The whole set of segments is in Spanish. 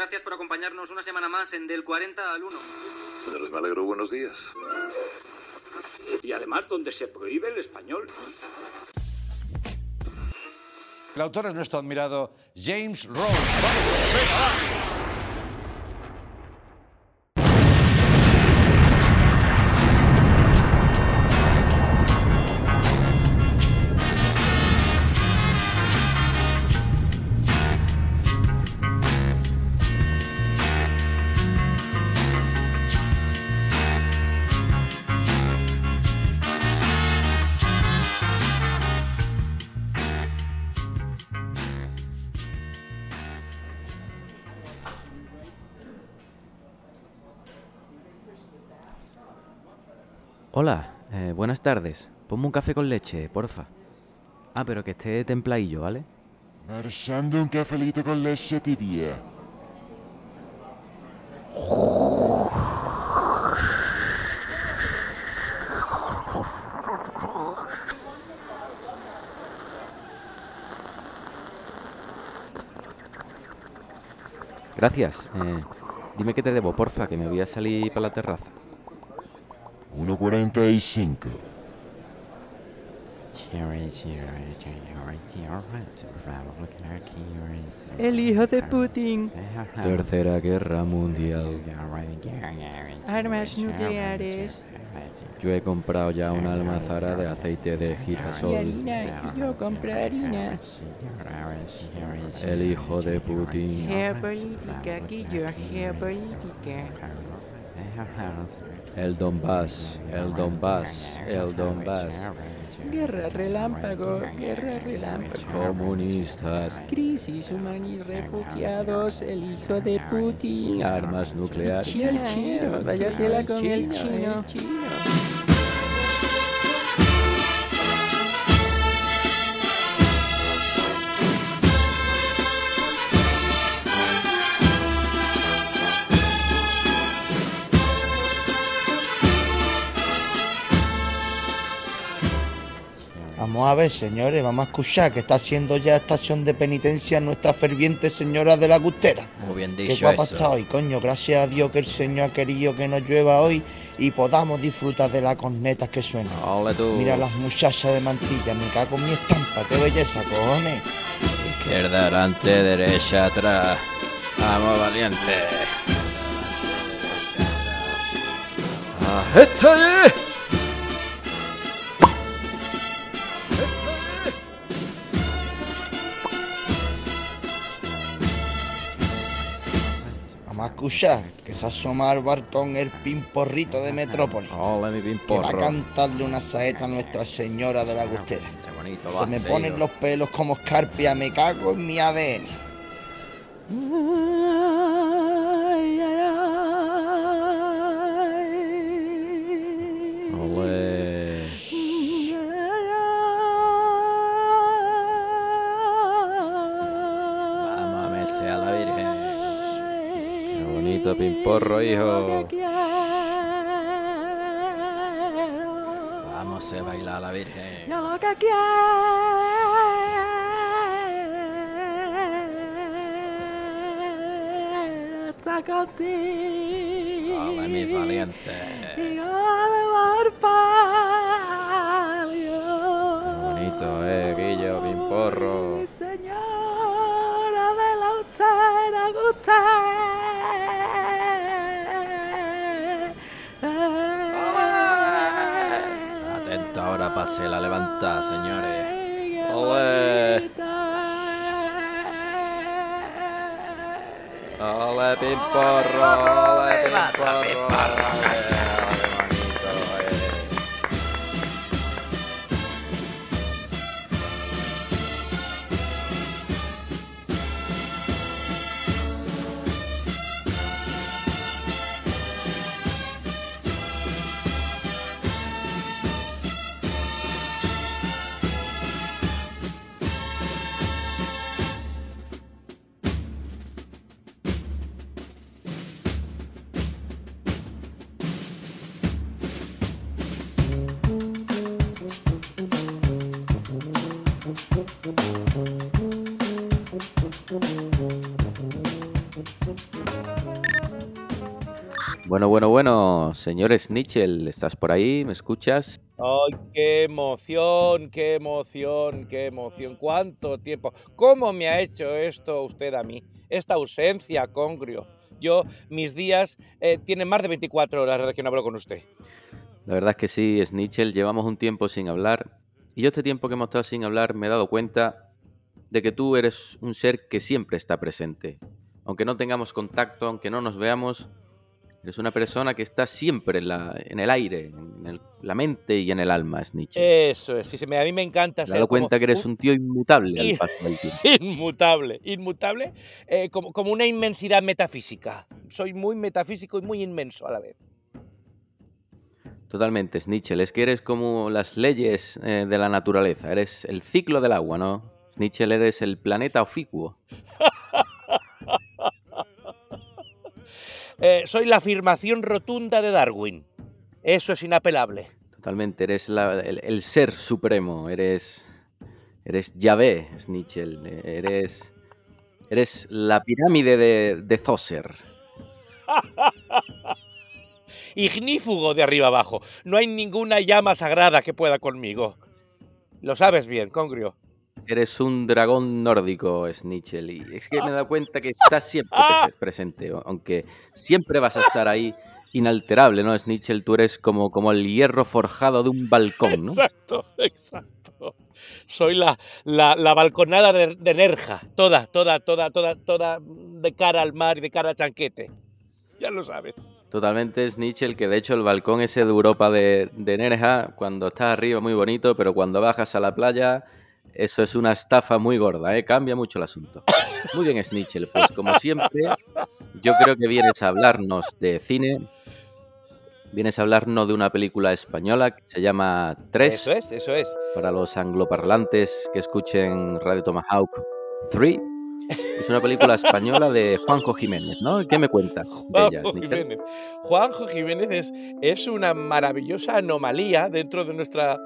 Gracias por acompañarnos una semana más en Del 40 al 1. Señores, me alegro. Buenos días. Y además donde se prohíbe el español. El autor es nuestro admirado James Rose. ¡Vamos! ¡Venga, va! Tardes. Ponme un café con leche, porfa. Ah, pero que esté templadillo, ¿vale? Versando un cafelito con leche tibia. Gracias. Eh, dime qué te debo, porfa, que me voy a salir para la terraza. 1.45. El hijo de Putin. Tercera Guerra Mundial. Armas nucleares. Yo he comprado ya una almazara de aceite de Y girasol. harina. Y yo compro harina. El hijo de Putin. Geopolítica. Aquí yo. Geopolítica. El Donbass, el Donbass, el Donbass. Guerra relámpago. Guerra relámpago. Comunistas, Crisis humanis refugiados. El hijo de Putin. armas nucleares. El chino. Vaya tela con el chino. Vamos a ver, señores, vamos a escuchar que está haciendo ya estación de penitencia nuestra ferviente señora de la Gustera. Muy bien Qué dicho guapa eso. está hoy, coño. Gracias a Dios que el Señor ha querido que nos llueva hoy y podamos disfrutar de las cornetas que suenan. Tú. Mira las muchachas de mantilla, me cago en mi estampa, qué belleza, cojones. Izquierda adelante, derecha atrás. Vamos, valiente. ¡Ah, Vamos a escuchar que se asoma al balcón el pimporrito de Metrópolis. Mi Que va a cantarle una saeta a Nuestra Señora de la Gustera. Qué bonito Se me ponen los pelos como escarpia, me cago en mi ADN. Pimporro, hijo. Vamos a bailar a la Virgen. Yo lo que quiero está contigo. Mi valiente. Y yo de palio. Qué bonito, eh, Guillo, pimporro. Mi señora de la austera usted. Ahora, pase la levantada, señores. Ole. Ole, pimporro, ole, pimporro. Bueno, bueno, bueno, señor Snitchell, ¿estás por ahí? ¿Me escuchas? ¡Ay, qué emoción, qué emoción, qué emoción! ¿Cuánto tiempo? ¿Cómo me ha hecho esto usted a mí? Esta ausencia, Congrio. Yo, mis días eh, tienen más de 24 horas desde que no hablo con usted. La verdad es que sí, Snitchell, llevamos un tiempo sin hablar. Y yo este tiempo que hemos estado sin hablar me he dado cuenta de que tú eres un ser que siempre está presente. Aunque no tengamos contacto, aunque no nos veamos, eres una persona que está siempre en, la- en el aire, en el- la mente y en el alma, Snitchell. Eso es, sí, me- a mí me encanta ser dado cuenta que eres un tío inmutable al paso del tiempo. inmutable, inmutable, eh, como, como una inmensidad metafísica. Soy muy metafísico y muy inmenso a la vez. Totalmente, Snitchell. Es que eres como las leyes eh, de la naturaleza. Eres el ciclo del agua, ¿no? Snitchell, eres el planeta oficuo. Eh, soy la afirmación rotunda de Darwin. Eso es inapelable. Totalmente, eres la- el, el ser supremo. Eres. Eres Yahvé, Snitchell. eh, Eres. Eres la pirámide de, de Zoser. Ignífugo de arriba abajo. No hay ninguna llama sagrada que pueda conmigo. Lo sabes bien, Congrio. Eres un dragón nórdico, Snitchell. Y es que me he dado cuenta que estás siempre prese- presente. Aunque siempre vas a estar ahí inalterable, ¿no, Snitchell? Tú eres como, como el hierro forjado de un balcón, ¿no? Exacto, exacto. Soy la, la, la balconada de, de Nerja. Toda, toda, toda, toda, toda de cara al mar y de cara al chanquete. Ya lo sabes. Totalmente Snitchell, que de hecho el balcón ese de Europa de, de Nerja, cuando estás arriba muy bonito, pero cuando bajas a la playa, eso es una estafa muy gorda, ¿eh? Cambia mucho el asunto. Muy bien, Snitchell, pues como siempre, yo creo que vienes a hablarnos de cine, vienes a hablarnos de una película española que se llama Tres, Eso es, eso es. para los angloparlantes que escuchen Radio Tomahawk 3. Es una película española de Juanjo Jiménez, ¿no? ¿Qué me cuentas de ella, Juanjo? Jiménez. Juanjo Jiménez es, es una maravillosa anomalía dentro de nuestra,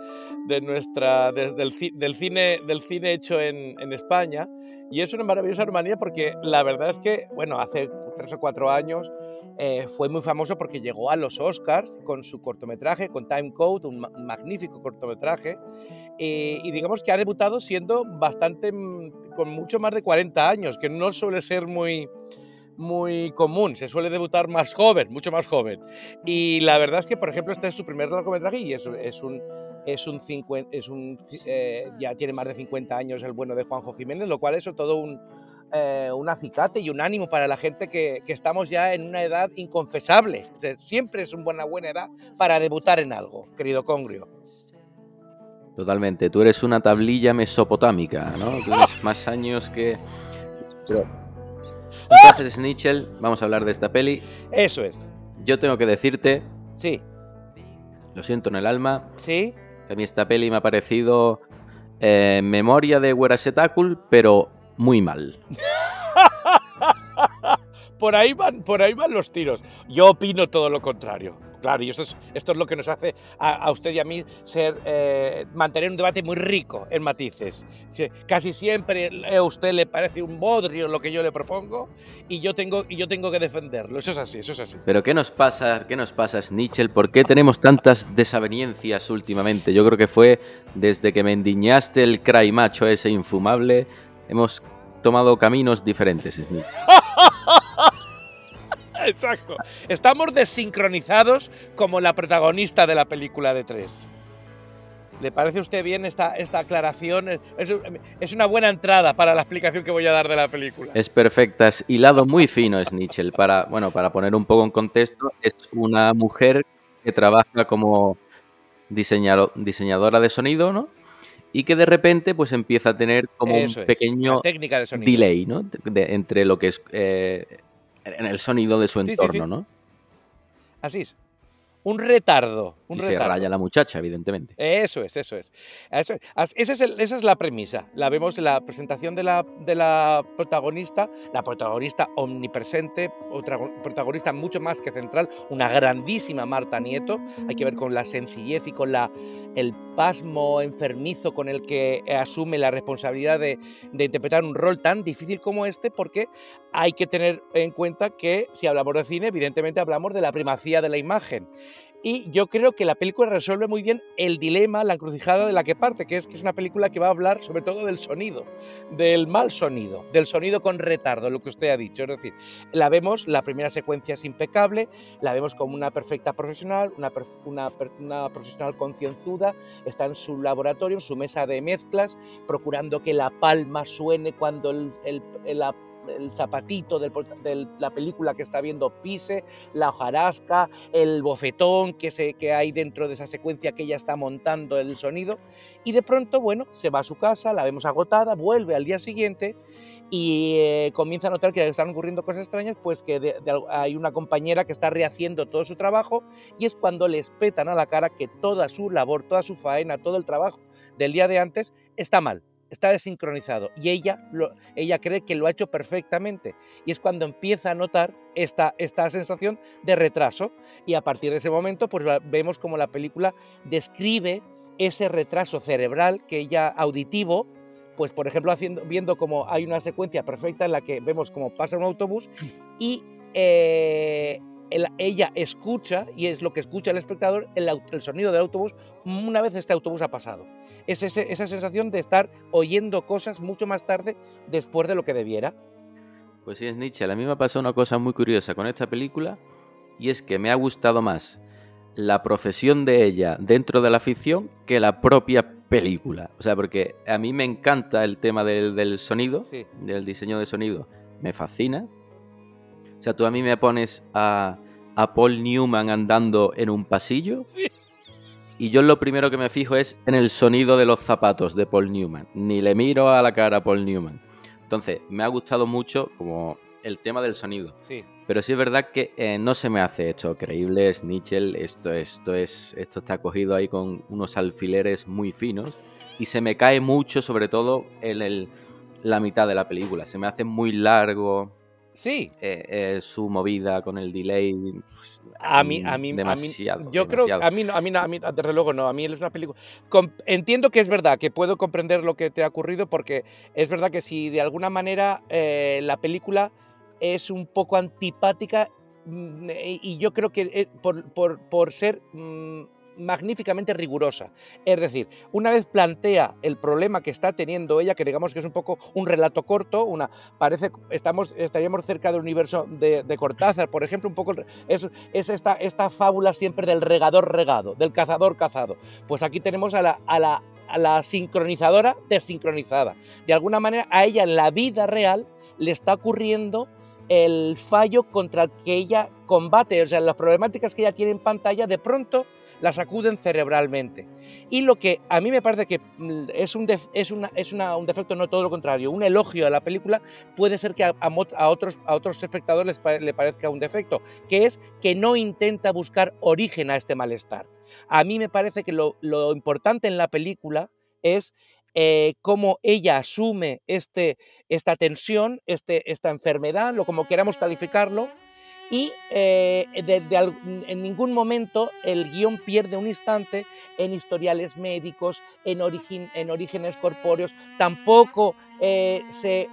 de nuestra, des- del, ci- del cine, del cine hecho en, en España. Y es una maravillosa anomalía porque la verdad es que, bueno, hace tres o cuatro años eh, fue muy famoso porque llegó a los Oscars con su cortometraje, con Time Code, un, ma- magnífico cortometraje. eh, y digamos que ha debutado siendo bastante, mm, con mucho más de 40 años, que no suele ser muy, muy común, se suele debutar más joven, mucho más joven. Y la verdad es que, por ejemplo, este es su primer largometraje y es, es un... Es un, cincuen- es un eh, ya tiene más de 50 años el bueno de Juanjo Jiménez, lo cual es todo un, eh, un acicate y un ánimo para la gente que, que estamos ya en una edad inconfesable. O sea, siempre es una buena, buena edad para debutar en algo, querido Congrio. Totalmente, tú eres una tablilla mesopotámica, ¿no? Tienes más años que... Pero- Entonces, Snitchell, vamos a hablar de esta peli. Eso es. Yo tengo que decirte, Sí, lo siento en el alma, sí. A mí esta peli me ha parecido eh, memoria de Werasetakul, pero muy mal. Por ahí van, por ahí van los tiros. Yo opino todo lo contrario. Claro, y esto es, esto es lo que nos hace a, a usted y a mí ser, eh, mantener un debate muy rico en matices. Si- Casi siempre a usted le parece un bodrio lo que yo le propongo y yo tengo, y yo tengo que defenderlo. Eso es así, eso es así. Pero ¿qué nos pasa, qué nos pasa, Snitchell? ¿Por qué tenemos tantas desavenencias últimamente? Yo creo que fue desde que me endiñaste el cray macho ese infumable, hemos tomado caminos diferentes, Snitchell. Exacto. Estamos desincronizados como la protagonista de la película de tres. ¿Le parece a usted bien esta, esta aclaración? Es, es una buena entrada para la explicación que voy a dar de la película. Es perfecta, es hilado muy fino Snitchell. Para, bueno, para poner un poco en contexto, es una mujer que trabaja como diseñado- diseñadora de sonido, ¿no? Y que de repente pues empieza a tener como Eso un es, pequeño técnica de delay, ¿no? De- entre lo que es eh, en el sonido de su Sí, sí, entorno, sí. ¿no? Así es. Un retardo. Un y se raya la muchacha, evidentemente. Eso es, eso es. Eso es. As- ese es el- esa es la premisa. La vemos en la presentación de la, de la protagonista, la protagonista omnipresente, otra go- protagonista mucho más que central, una grandísima Marta Nieto. Hay que ver con la sencillez y con la, el pasmo enfermizo con el que asume la responsabilidad de, de interpretar un rol tan difícil como este, porque hay que tener en cuenta que si hablamos de cine, evidentemente hablamos de la primacía de la imagen. Y yo creo que la película resuelve muy bien el dilema, la encrucijada de la que parte, que es que es una película que va a hablar sobre todo del sonido, del mal sonido, del sonido con retardo, lo que usted ha dicho. Es decir, la vemos, la primera secuencia es impecable, la vemos como una perfecta profesional, una, una una profesional concienzuda, está en su laboratorio, en su mesa de mezclas, procurando que la palma suene cuando el- la- el zapatito de la película que está viendo pise, la hojarasca, el bofetón que, hay dentro de esa secuencia que ella está montando el sonido. Y de pronto, bueno, se va a su casa, la vemos agotada, vuelve al día siguiente y eh, comienza a notar que están ocurriendo cosas extrañas, pues que hay una compañera que está rehaciendo todo su trabajo y es cuando le espetan a la cara que toda su labor, toda su faena, todo el trabajo del día de antes está mal. Está desincronizado y ella, lo- ella cree que lo ha hecho perfectamente. Y es cuando empieza a notar esta, esta sensación de retraso y a partir de ese momento pues vemos como la película describe ese retraso cerebral que ella auditivo pues por ejemplo haciendo, viendo como hay una secuencia perfecta en la que vemos como pasa un autobús y eh, el- ella escucha y es lo que escucha el espectador el, sonido del autobús una vez este autobús ha pasado es ese- esa sensación de estar oyendo cosas mucho más tarde después de lo que debiera Pues sí, es Nietzsche. A mí me ha pasado una cosa muy curiosa con esta película y es que me ha gustado más la profesión de ella dentro de la ficción que la propia película. O sea, porque a mí me encanta el tema del, del sonido, Sí. del diseño de sonido. Me fascina. O sea, tú a mí me pones a, a Paul Newman andando en un pasillo. Sí. Y yo lo primero que me fijo es en el sonido de los zapatos de Paul Newman. Ni le miro a la cara a Paul Newman. Entonces, me ha gustado mucho como el tema del sonido. sí Pero sí es verdad que eh, no se me hace esto creíble, es Nichel, esto, esto, es, esto está cogido ahí con unos alfileres muy finos y se me cae mucho, sobre todo en el- la mitad de la película. Se me hace muy largo sí eh, eh, su movida con el delay. A mí, a mí, a mí- demasiado, yo creo, demasiado. a mí, no- a mí, no- a mí, desde luego no, a mí es una película. com- entiendo que es verdad, que puedo comprender lo que te ha ocurrido, porque es verdad que si de alguna manera eh, la película es un poco antipática, mm, y yo creo que por, por- por ser mm, magníficamente rigurosa. Es decir, una vez plantea el problema que está teniendo ella, que digamos que es un poco un relato corto, una parece estamos estaríamos cerca del universo de, de Cortázar, por ejemplo, un poco es, es esta, esta fábula siempre del regador regado, del cazador cazado. Pues aquí tenemos a la, a la, a la sincronizadora desincronizada. De alguna manera, a ella en la vida real le está ocurriendo el fallo contra el que ella combate, o sea, las problemáticas que ella tiene en pantalla, de pronto las acuden cerebralmente. Y lo que a mí me parece que mm, es, un, es, una, es un defecto, no todo lo contrario, un elogio a la película, puede ser que a, otros, a otros espectadores le parezca un defecto, que es que no intenta buscar origen a este malestar. A mí me parece que lo, lo importante en la película es eh, cómo ella asume este, esta tensión, este, esta enfermedad, lo como queramos calificarlo, y eh, en ningún momento el guion pierde un instante en historiales médicos, en, origin- en orígenes corpóreos, tampoco eh, se,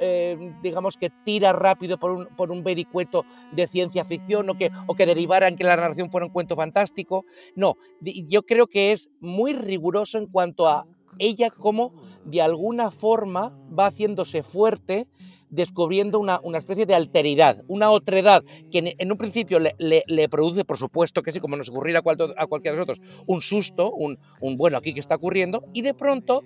eh, digamos que tira rápido por un, por un vericueto de ciencia ficción o que, o que derivara en que la narración fuera un cuento fantástico. No, yo creo que es muy riguroso en cuanto a ella como de alguna forma va haciéndose fuerte descubriendo una, una especie de alteridad, una otredad, que en, un principio le, le- produce, por supuesto que sí, como nos ocurriera a, cual- a cualquiera de nosotros, un susto, un, un bueno, aquí que está ocurriendo, y de pronto,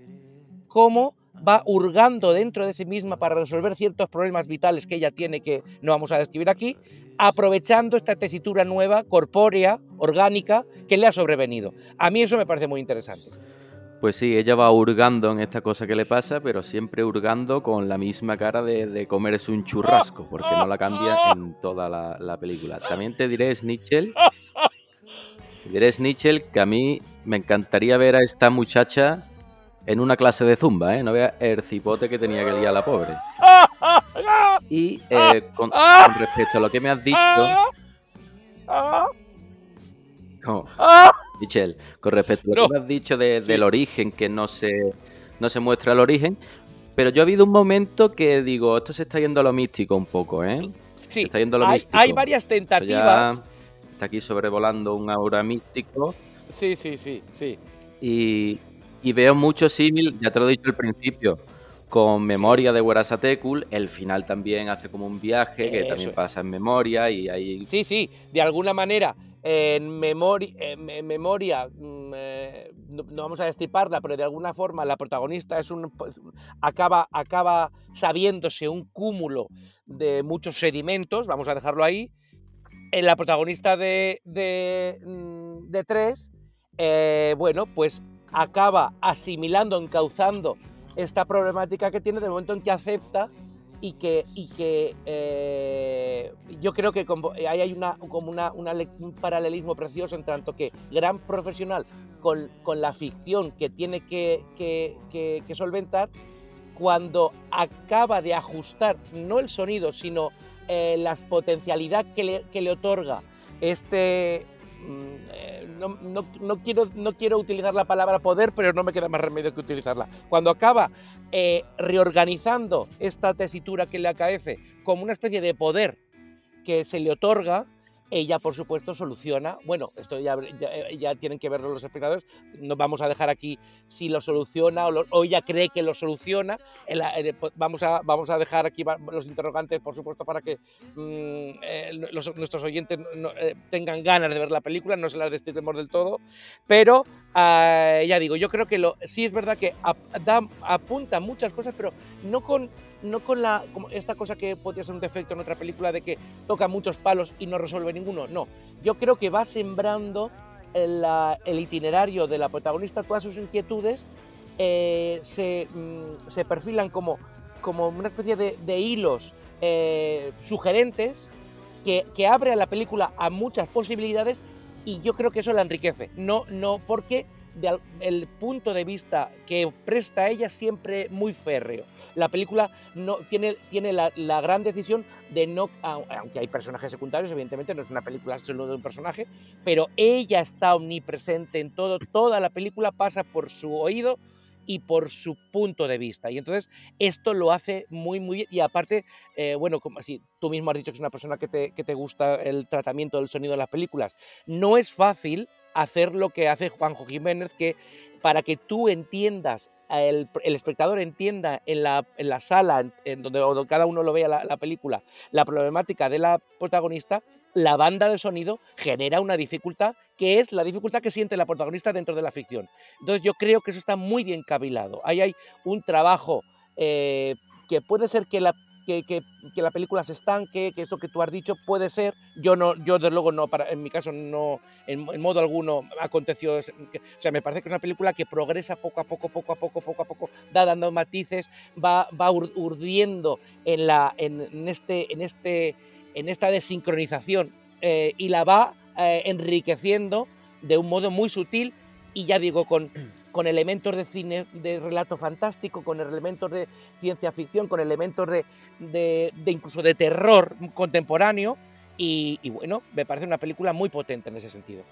cómo va hurgando dentro de sí misma para resolver ciertos problemas vitales que ella tiene, que no vamos a describir aquí, aprovechando esta tesitura nueva, corpórea, orgánica, que le ha sobrevenido. A mí eso me parece muy interesante. Pues sí, ella va hurgando en esta cosa que le pasa, pero siempre hurgando con la misma cara de, de comerse un churrasco, porque no la cambia en toda la, la película. También te diré, Snitchell, diré, Snitchell, que a mí me encantaría ver a esta muchacha en una clase de zumba, ¿eh? No vea el cipote que tenía que liar la pobre. Y eh, con respecto a lo que me has dicho... No, Michelle, con respecto a lo No. que has dicho de- Sí. del origen, que no se, no se muestra el origen, pero yo he habido un momento que digo, esto se está yendo a lo místico un poco, ¿eh? Sí, está yendo a lo hay, místico. hay varias ya tentativas. está aquí sobrevolando un aura místico Sí, sí, sí, sí. y, y veo mucho símil, ya te lo he dicho al principio, con Memoria de Werasatekul, el final también hace como un viaje que Eso también es. pasa en memoria y ahí Sí, sí, de alguna manera, en, memori- en- en memoria, mm, eh, no, vamos a destriparla, pero de alguna forma la protagonista es un, pues, acaba, acaba sabiéndose un cúmulo de muchos sedimentos, vamos a dejarlo ahí. En la protagonista de, de, mm, tres, eh, bueno, pues acaba asimilando, encauzando esta problemática que tiene del momento en que acepta y que, y que eh, yo creo que ahí hay una, como una, un paralelismo precioso en tanto que gran profesional con, con la ficción que tiene que, que- que- que solventar, cuando acaba de ajustar no el sonido, sino eh, la potencialidad que le, que le otorga este... mm, eh, No, no- no quiero, no quiero utilizar la palabra poder, pero no me queda más remedio que utilizarla. Cuando acaba eh, reorganizando esta tesitura que le acaece como una especie de poder que se le otorga, ella por supuesto soluciona, bueno, esto ya, ya, ya tienen que verlo los espectadores, no vamos a dejar aquí si lo soluciona o, lo- ella cree que lo soluciona, eh, vamos, a, vamos a dejar aquí los interrogantes por supuesto para que mm, eh, nuestros oyentes eh, tengan ganas de ver la película, no se las destripemos del todo, pero ah, ya digo, yo creo que lo, sí es verdad que apunta muchas cosas, pero no con, no con la, como esta cosa que podría ser un defecto en otra película de que toca muchos palos y no resuelve ninguno. No, yo creo que va sembrando el, itinerario de la protagonista, todas sus inquietudes eh, se, mm, se perfilan como, como una especie de, de hilos eh, sugerentes que, que abre a la película a muchas posibilidades y yo creo que eso la enriquece. No, no, porque de el punto de vista que presta ella siempre muy férreo. La película no tiene, tiene la, gran decisión de no, au- aunque hay personajes secundarios, evidentemente no es una película solo de un personaje, pero ella está omnipresente en todo, toda la película pasa por su oído y por su punto de vista. Y entonces esto lo hace muy, muy bien. Y aparte, eh, bueno, como así, tú mismo has dicho que es una persona que te, que te gusta el tratamiento del sonido de las películas. No es fácil hacer lo que hace Juanjo Jiménez, que para que tú entiendas, el, el espectador entienda en la, en la sala, en, donde, cada uno lo vea la, la película, la problemática de la protagonista, la banda de sonido genera una dificultad que es la dificultad que siente la protagonista dentro de la ficción. Entonces yo creo que eso está muy bien cavilado. Ahí hay un trabajo eh, que puede ser que la, que, que- que la película se estanque, que eso que tú has dicho puede ser. Yo no, yo desde luego no, para, en mi caso no, en, en modo alguno aconteció. ese- que- o sea, me parece que es una película que progresa poco a poco, poco a poco, poco a poco, da dando matices, va, va ur- urdiendo en, la, en, en este, en, este, en esta desincronización eh, y la va eh, enriqueciendo de un modo muy sutil y ya digo, con, con elementos de cine, de relato fantástico, con elementos de ciencia ficción, con elementos de, de- de incluso de terror contemporáneo. Y, y bueno, me parece una película muy potente en ese sentido.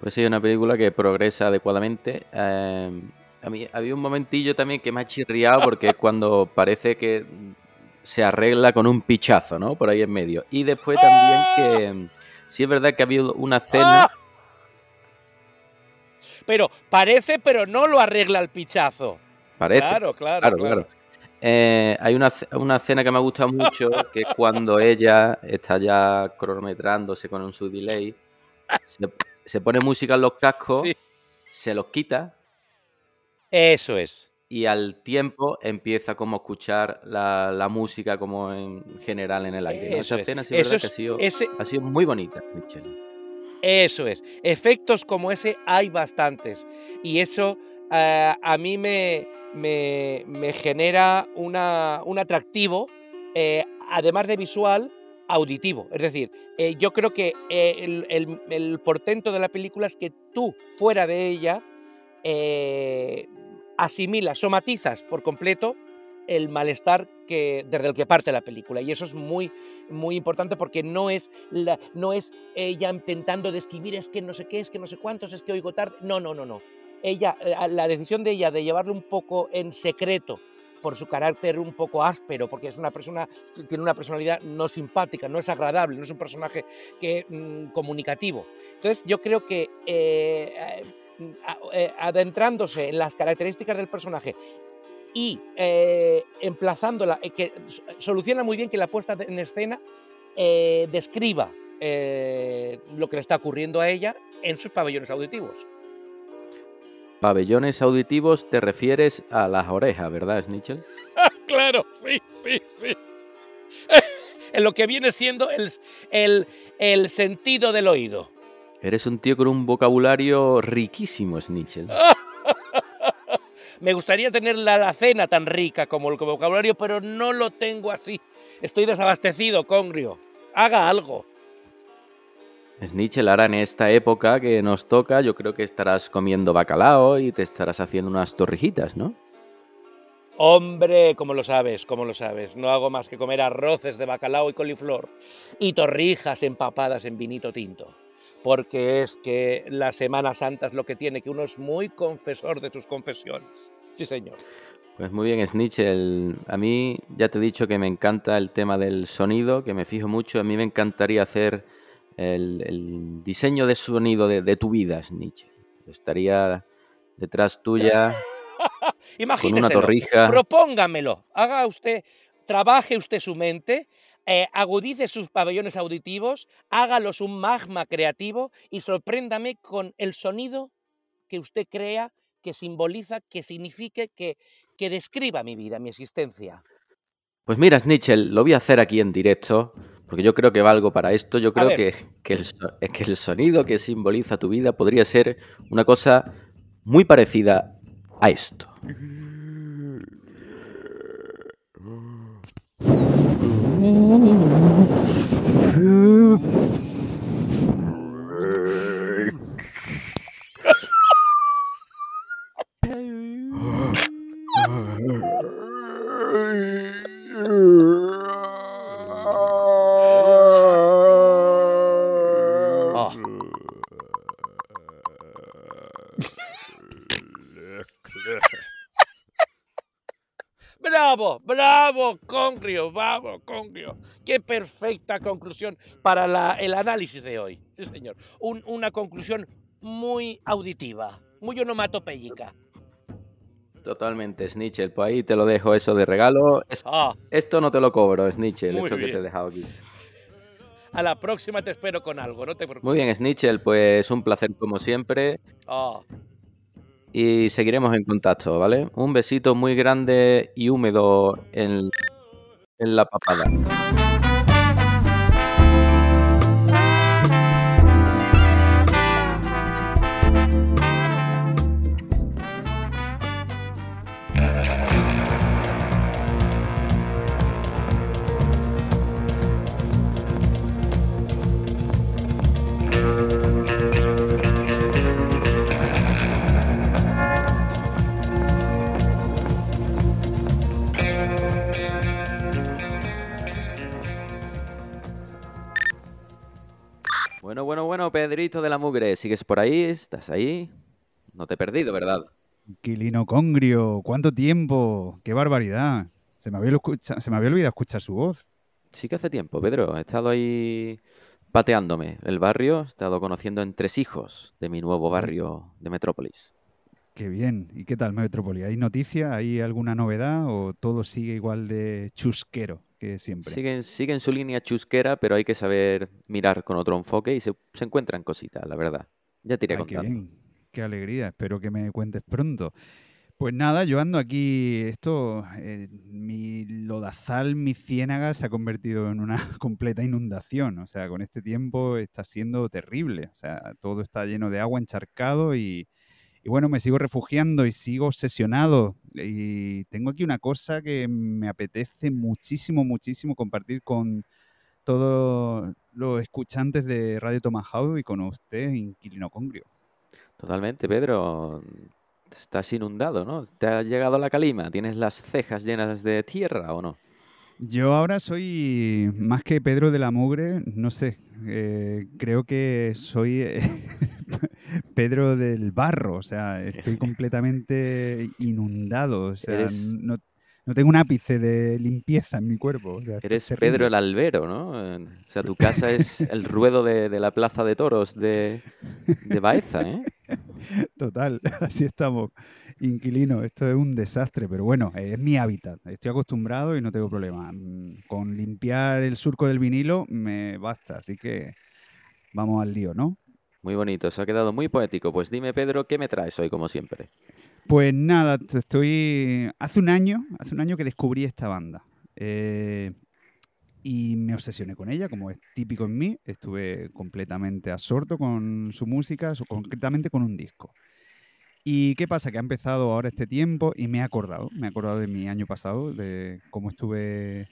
Pues sí, una película que progresa adecuadamente. Eh, a mí había un momentillo también que me ha chirriado porque es cuando parece que se arregla con un pichazo, ¿no? Por ahí en medio. Y después también que sí es verdad que ha habido una escena. Pero parece, pero no lo arregla el pichazo. Parece. Claro, claro, Claro, claro. claro. Eh, hay una, una escena que me ha gustado mucho, que es cuando ella está ya cronometrándose con un su delay, se, se pone música en los cascos, Sí. se los quita Eso es. y al tiempo empieza como a escuchar la, la música como en general en el aire. Esa es. escena sí es Eso que ha sido, ese- ha sido muy bonita, Michelle. Eso es. Efectos como ese hay bastantes. Y eso eh, a mí me, me- genera una- un atractivo, eh, además de visual, auditivo. Es decir, eh, yo creo que el, el- portento de la película es que tú, fuera de ella, asimilas, somatizas por completo el malestar que, desde el que parte la película. Y eso es muy, muy importante porque no es, la- no es ella intentando describir es que no sé qué, es que no sé cuántos, es que oigo tarde. No, no, no, no. Ella, eh, la decisión de ella de llevarlo un poco en secreto por su carácter un poco áspero, porque es una persona tiene una personalidad no simpática, no es agradable, no es un personaje que, mm, comunicativo. Entonces yo creo que eh, eh, adentrándose en las características del personaje y eh, emplazándola, eh, que soluciona muy bien que la puesta en escena eh, describa lo que le está ocurriendo a ella en sus pabellones auditivos. Pabellones auditivos te refieres a las orejas, ¿verdad, Snitchell? claro, sí, sí, sí. en lo que viene siendo el, el, el sentido del oído. Eres un tío con un vocabulario riquísimo, Snitchell. Me gustaría tener la alacena tan rica como el vocabulario, pero no lo tengo así. Estoy desabastecido, Congrio. Haga algo. Snitchell, ahora en esta época que nos toca, yo creo que estarás comiendo bacalao y te estarás haciendo unas torrijitas, ¿no? Hombre, como lo sabes, como lo sabes. No hago más que comer arroces de bacalao y coliflor y torrijas empapadas en vinito tinto. Porque es que la Semana Santa es lo que tiene, que uno es muy confesor de sus confesiones. Sí, señor. Pues muy bien, Snitchell. A mí ya te he dicho que me encanta el tema del sonido, que me fijo mucho. A mí me encantaría hacer el, el diseño de sonido de, de tu vida, Snitchell. Estaría detrás tuya con una torrija. Propóngamelo. Haga usted, trabaje usted su mente, eh, agudice sus pabellones auditivos, hágalos un magma creativo y sorpréndame con el sonido que usted crea, que simboliza, que signifique, que, que describa mi vida, mi existencia. Pues mira, Snitchell, lo voy a hacer aquí en directo, porque yo creo que valgo para esto. Yo creo que, que el, que el sonido que simboliza tu vida podría ser una cosa muy parecida a esto. Ah. ¡Bravo! ¡Bravo, Congrio! ¡Bravo, Congrio! ¡Qué perfecta conclusión para la- el análisis de hoy! Sí, señor. Un- una conclusión muy auditiva, muy onomatopéyica. Totalmente, Snitchell. Pues ahí te lo dejo eso de regalo. Es- Ah, esto no te lo cobro, Snitchell, Muy esto que te bien. he dejado aquí. a la próxima te espero con algo, no te preocupes. Muy bien, Snitchell, pues un placer como siempre. Ah, Y seguiremos en contacto, ¿vale? Un besito muy grande y húmedo en, la papada. Pedrito de la Mugre, ¿sigues por ahí? ¿Estás ahí? No te he perdido, ¿verdad? Quilino Congrio, ¿cuánto tiempo? ¡Qué barbaridad! Se me había, se me había olvidado escuchar su voz. Sí que hace tiempo, Pedro. He estado ahí pateándome el barrio, he estado conociendo entre hijos de mi nuevo barrio de Metrópolis. Qué bien. ¿Y qué tal, Metrópoli? ¿Hay noticias? ¿Hay alguna novedad? ¿O todo sigue igual de chusquero que siempre? Siguen, siguen su línea chusquera, pero hay que saber mirar con otro enfoque y se, se encuentran cositas, la verdad. Ya te iré Ay, qué contando. bien. Qué alegría. Espero que me cuentes pronto. Pues nada, yo ando aquí, esto, eh, mi lodazal, mi ciénaga se ha convertido en una completa inundación. O sea, con este tiempo está siendo terrible. O sea, todo está lleno de agua, encharcado y, y bueno, me sigo refugiando y sigo obsesionado. Y tengo aquí una cosa que me apetece muchísimo, muchísimo compartir con todos los escuchantes de Radio Tomahawk y con usted, Inquilino Congrio. Totalmente, Pedro. Estás inundado, ¿no? ¿Te ha llegado la calima? ¿Tienes las cejas llenas de tierra o no? Yo ahora soy más que Pedro de la Mugre, no sé, eh, creo que soy Pedro del Barro, o sea, estoy completamente inundado, o sea, Eres- no, no tengo un ápice de limpieza en mi cuerpo. o sea, Eres. Pedro el Albero, ¿no? Eh, O sea, tu casa es el ruedo de, de la plaza de toros de, de Baeza, ¿eh? Total, así estamos. Inquilino, esto es un desastre, pero bueno, es mi hábitat. Estoy acostumbrado y no tengo problema. Mm, Con limpiar el surco del vinilo me basta, así que vamos al lío, ¿no? Muy bonito, se ha quedado muy poético. Pues dime, Pedro, ¿qué me traes hoy, como siempre? Pues nada, estoy. Hace un año, hace un año que descubrí esta banda. Eh, y me obsesioné con ella, como es típico en mí. Estuve completamente absorto con su música, concretamente con un disco. ¿Y qué pasa? Que ha empezado ahora este tiempo y me he acordado, me he acordado de mi año pasado, de cómo estuve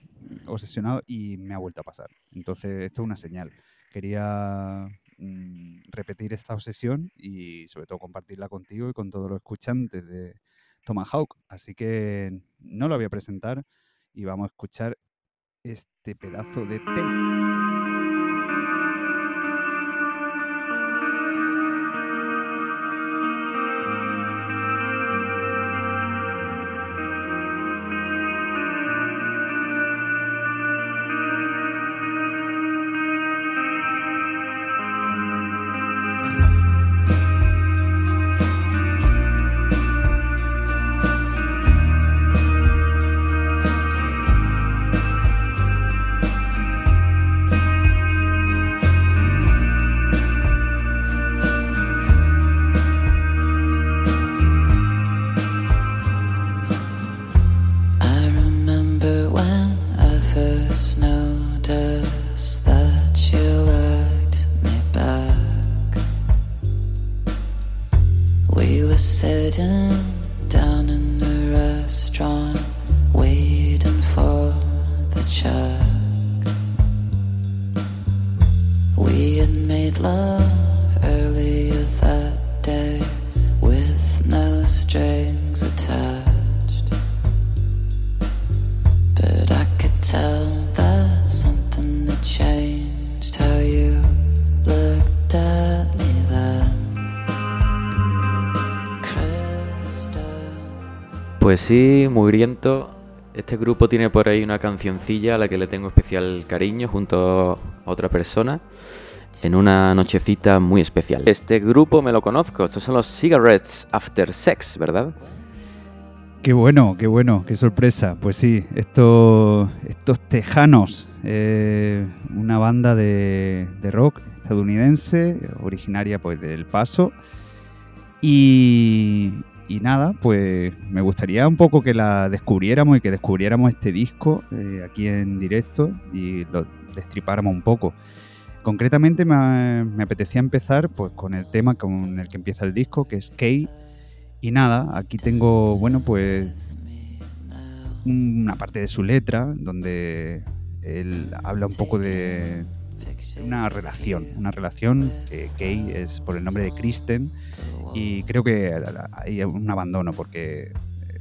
obsesionado y me ha vuelto a pasar. Entonces, esto es una señal. Quería mm, repetir esta obsesión y sobre todo compartirla contigo y con todos los escuchantes de Tomahawk. Así que no lo voy a presentar y vamos a escuchar este pedazo de tema. Pues sí, mugriento. Este grupo tiene por ahí una cancioncilla a la que le tengo especial cariño junto a otra persona en una nochecita muy especial. Este grupo me lo conozco, estos son los Cigarettes After Sex, ¿verdad? Qué bueno, qué bueno, qué sorpresa. Pues sí, estos, estos tejanos, eh, una banda de, de rock estadounidense, originaria pues del Paso. Y, y nada, pues me gustaría un poco que la descubriéramos y que descubriéramos este disco eh, aquí en directo y lo destripáramos un poco. Concretamente me, apetecía empezar pues con el tema con el que empieza el disco, que es Kay. Y nada, aquí tengo, bueno, pues una parte de su letra donde él habla un poco de una relación, una relación que Kay es por el nombre de Kristen y creo que hay un abandono porque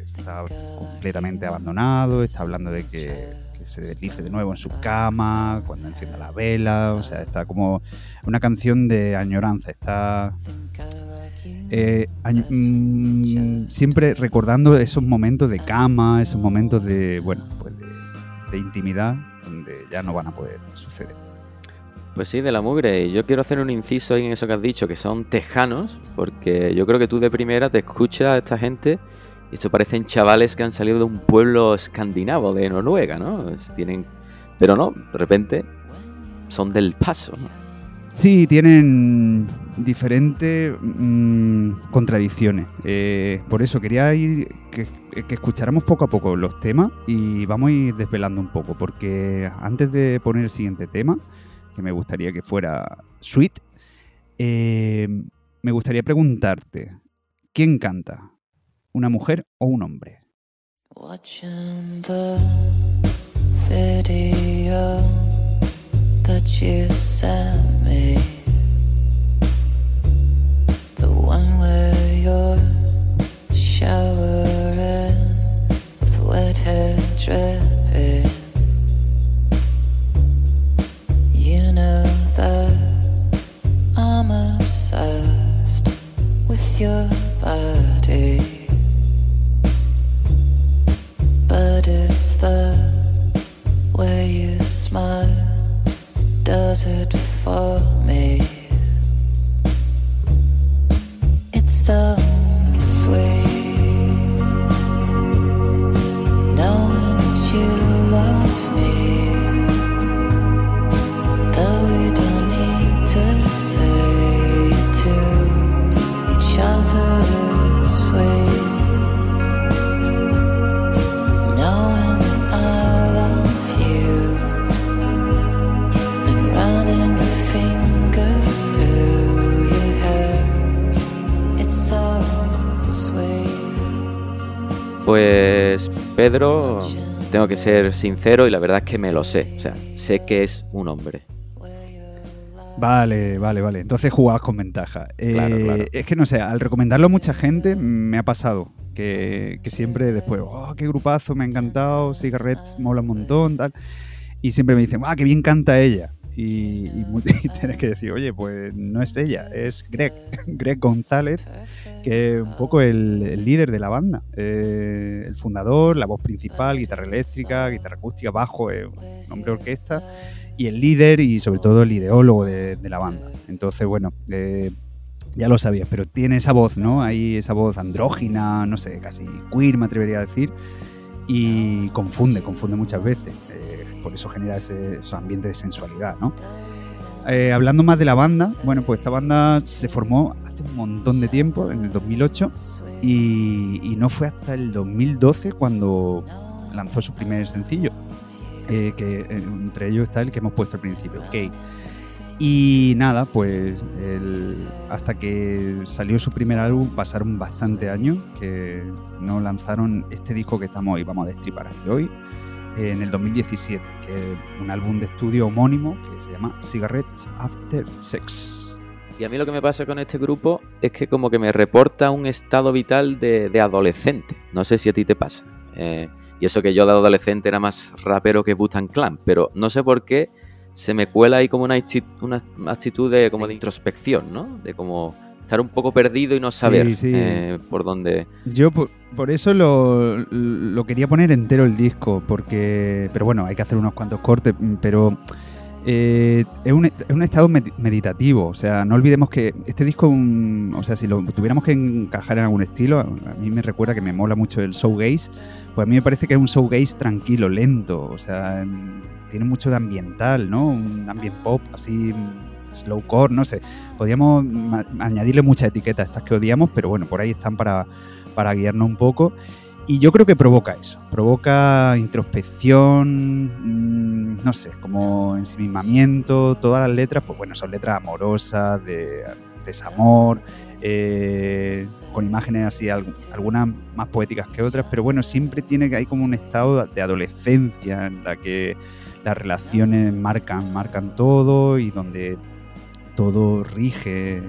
está completamente abandonado, está hablando de que, se deslice de nuevo en su cama, cuando encienda la vela, o sea, está como una canción de añoranza, está eh, mm, siempre recordando esos momentos de cama, esos momentos de, bueno, pues de intimidad, donde ya no van a poder suceder. Pues sí, de la mugre. Y Yo quiero hacer un inciso ahí en eso que has dicho, que son tejanos, porque yo creo que tú de primera te escuchas a esta gente y esto parecen chavales que han salido de un pueblo escandinavo, de Noruega, ¿no? Tienen... Pero no, de repente son del paso, ¿no? Sí, tienen diferentes mm, contradicciones. Eh, por eso quería ir que, que escucháramos poco a poco los temas y vamos a ir desvelando un poco, porque antes de poner el siguiente tema, que me gustaría que fuera Sweet, eh, me gustaría preguntarte, ¿quién canta? ¿Una mujer o un hombre? The one hair. Pedro, tengo que ser sincero y la verdad es que me lo sé. O sea, sé que es un hombre. Vale, vale, vale. Entonces jugabas con ventaja. Claro, Eh, claro. Es que no sé, al recomendarlo a mucha gente me ha pasado que, que siempre después, oh, qué grupazo, me ha encantado, Cigarettes mola un montón, tal. Y siempre me dicen, ah, qué bien canta ella. Y, y tienes que decir, oye, pues no es ella, es Greg, Greg González, que es un poco el, líder de la banda. Eh, el fundador, la voz principal, guitarra eléctrica, guitarra acústica, bajo, hombre orquesta y el líder y sobre todo el ideólogo de, de la banda. Entonces, bueno, eh, ya lo sabías, pero tiene esa voz, ¿no? Hay esa voz andrógina, no sé, casi queer me atrevería a decir, y confunde, confunde muchas veces. Por eso genera ese, esos ambientes de sensualidad, ¿no? Eh, hablando más de la banda, bueno, pues esta banda se formó hace un montón de tiempo, en el 2008, y, no fue hasta el 2012 cuando lanzó su primer sencillo, eh, que eh, entre ellos está el que hemos puesto al principio, OK. Y nada, pues hasta que salió su primer álbum pasaron bastante años que no lanzaron este disco que estamos hoy, vamos a destripar aquí hoy, en el 2017, que es un álbum de estudio homónimo que se llama Cigarettes After Sex. Y a mí lo que me pasa con este grupo es que como que me reporta un estado vital de, de adolescente. No sé si a ti te pasa. Eh, y eso que yo de adolescente era más rapero que Butan Clan, pero no sé por qué se me cuela ahí como una, acti- una actitud de, como de introspección, ¿no? De como estar un poco perdido y no saber sí. eh, por dónde... Yo por, por eso lo, lo quería poner entero el disco, porque. Pero bueno, hay que hacer unos cuantos cortes, mm, pero. eh, es, un, es un estado med- meditativo, o sea, no olvidemos que este disco, mm, o sea, si lo tuviéramos que encajar en algún estilo, a mí me recuerda que me mola mucho el showgaze, pues a mí me parece que es un showgaze tranquilo, lento, o sea, mm, tiene mucho de ambiental, ¿no? Un ambient pop, así, slowcore, no sé. Podríamos añadirle muchas etiquetas estas que odiamos, pero bueno, por ahí están para, para guiarnos un poco. Y yo creo que provoca eso, provoca introspección, mm, no sé, como ensimismamiento, todas las letras, pues bueno, son letras amorosas, de desamor, eh, con imágenes así, algu- algunas más poéticas que otras, pero bueno, siempre tiene que hay como un estado de adolescencia en la que las relaciones marcan, marcan todo y donde todo rige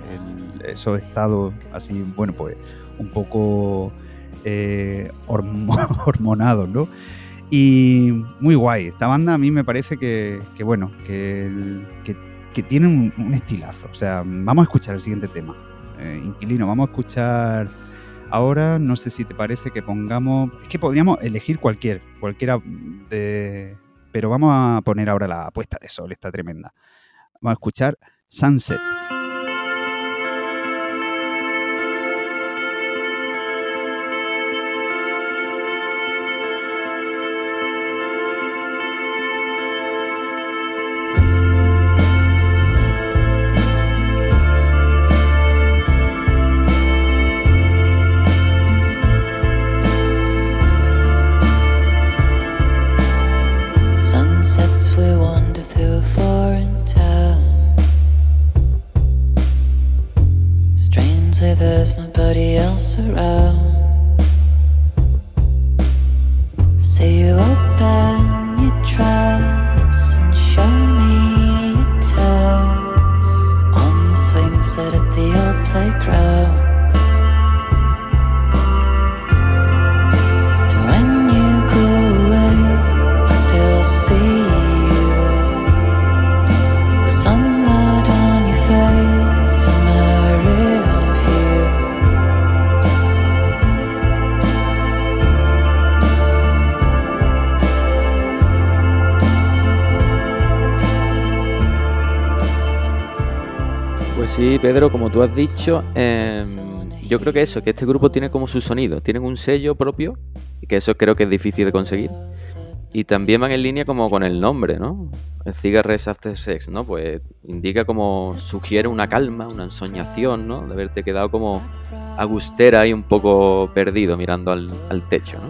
esos estados así, bueno, pues un poco eh, hormo- hormonados, ¿no? Y muy guay. Esta banda a mí me parece que, que bueno, que, que, tiene un, estilazo. O sea, vamos a escuchar el siguiente tema. Eh, Inquilino, vamos a escuchar ahora, no sé si te parece que pongamos... Es que podríamos elegir cualquier, cualquiera de... Pero vamos a poner ahora la puesta de sol, esta tremenda. Vamos a escuchar Sunset. say there's nobody else around. Say you open, you try. Sí, Pedro, como tú has dicho, em, yo creo que eso, que este grupo tiene como su sonido, tienen un sello propio, y que eso creo que es difícil de conseguir. Y también van en línea como con el nombre, ¿no? Cigarettes After Sex, ¿no? Pues indica como sugiere una calma, una ensoñación, ¿no? De haberte quedado como agustera y un poco perdido mirando al, al techo, ¿no?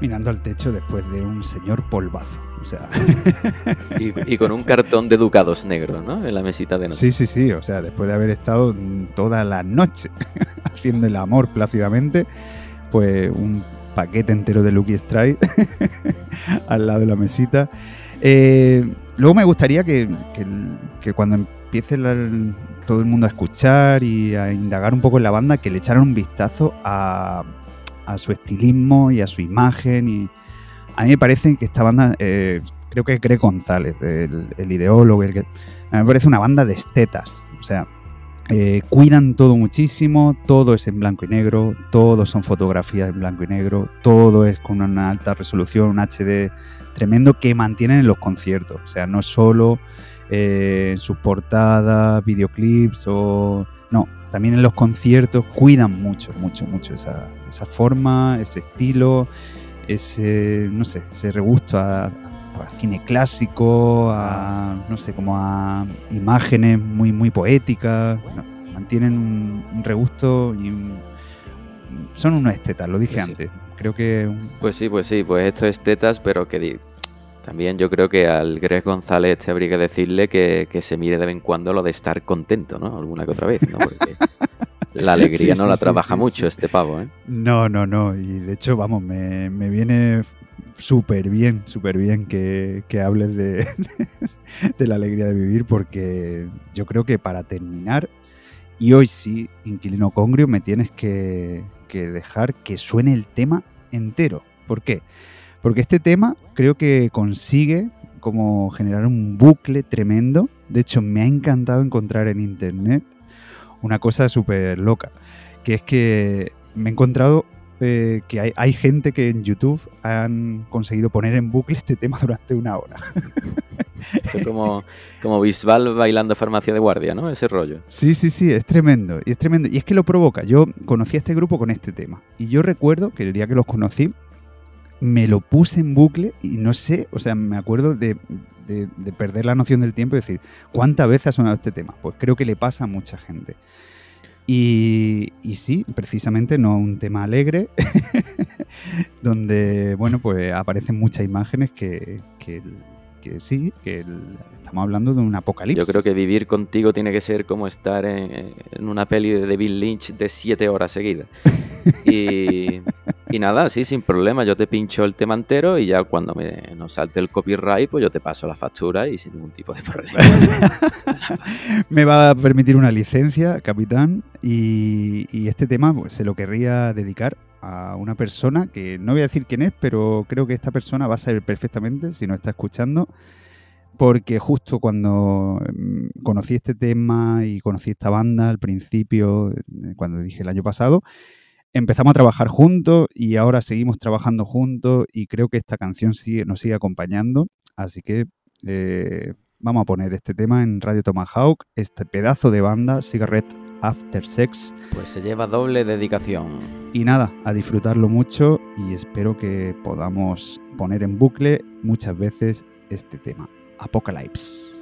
Mirando al techo después de un señor polvazo. Sea. Y, y con un cartón de ducados negros, ¿no? En la mesita de noche. Sí, sí, sí. O sea, después de haber estado toda la noche haciendo el amor plácidamente, pues un paquete entero de Lucky Strike al lado de la mesita. Eh, luego me gustaría que, que- que cuando empiece la- todo el mundo a escuchar y a indagar un poco en la banda, que le echaran un vistazo a, a su estilismo y a su imagen. Y a mí me parece que esta banda, eh, creo que es Greg González, el, ideólogo, el que, a mí me parece una banda de estetas. O sea, eh, cuidan todo muchísimo, todo es en blanco y negro, todo son fotografías en blanco y negro, todo es con una alta resolución, un HD tremendo que mantienen en los conciertos. O sea, no solo eh, en sus portadas, videoclips o... No, también en los conciertos cuidan mucho, mucho, mucho esa, esa forma, ese estilo, ese, no sé, ese regusto a, a cine clásico, a, no sé, como a imágenes muy, muy poéticas. No, mantienen un, un regusto y un- son unos estetas, lo dije Pues sí. antes. Creo que un- Pues sí, pues sí, pues esto es tetas, pero que también yo creo que al Greg González te habría que decirle que, que se mire de vez en cuando lo de estar contento, ¿no? Alguna que otra vez, ¿no? Porque la alegría Sí, no sí, la sí, trabaja mucho este pavo, ¿eh? No, no, no. Y de hecho, vamos, me, me viene súper bien, súper bien que, que hables de, de la alegría de vivir, porque yo creo que para terminar, y hoy sí, Inquilino Congrio, me tienes que, que dejar que suene el tema entero. ¿Por qué? Porque este tema creo que consigue como generar un bucle tremendo. De hecho, me ha encantado encontrar en internet una cosa súper loca, que es que me he encontrado eh, que hay, hay gente que en YouTube han conseguido poner en bucle este tema durante una hora. Esto es como, como Bisbal bailando farmacia de guardia, ¿no? Ese rollo. Sí, sí, sí, es tremendo. Y es tremendo. Y es que lo provoca. Yo conocí a este grupo con este tema. Y yo recuerdo que el día que los conocí, me lo puse en bucle y no sé, o sea, me acuerdo de, de- de perder la noción del tiempo y decir, ¿cuántas veces ha sonado este tema? Pues creo que le pasa a mucha gente. Y, y sí, precisamente no un tema alegre, donde, bueno, pues aparecen muchas imágenes que, que, que sí, que el- estamos hablando de un apocalipsis. Yo creo que vivir contigo tiene que ser como estar en, en una peli de David Lynch de siete horas seguidas. Y, y nada, sí, sin problema, yo te pincho el tema entero y ya cuando me, nos salte el copyright, pues yo te paso la factura y sin ningún tipo de problema. me va a permitir una licencia, capitán, y, y este tema pues, se lo querría dedicar a una persona que no voy a decir quién es, pero creo que esta persona va a saber perfectamente si nos está escuchando, porque justo cuando mm, conocí este tema y conocí esta banda al principio, eh, cuando dije el año pasado, empezamos a trabajar juntos y ahora seguimos trabajando juntos y creo que esta canción sigue, nos sigue acompañando, así que eh, vamos a poner este tema en Radio Tomahawk, este pedazo de banda, Cigarette After Sex. Pues se lleva doble dedicación. Y nada, a disfrutarlo mucho y espero que podamos poner en bucle muchas veces este tema, Apocalypse.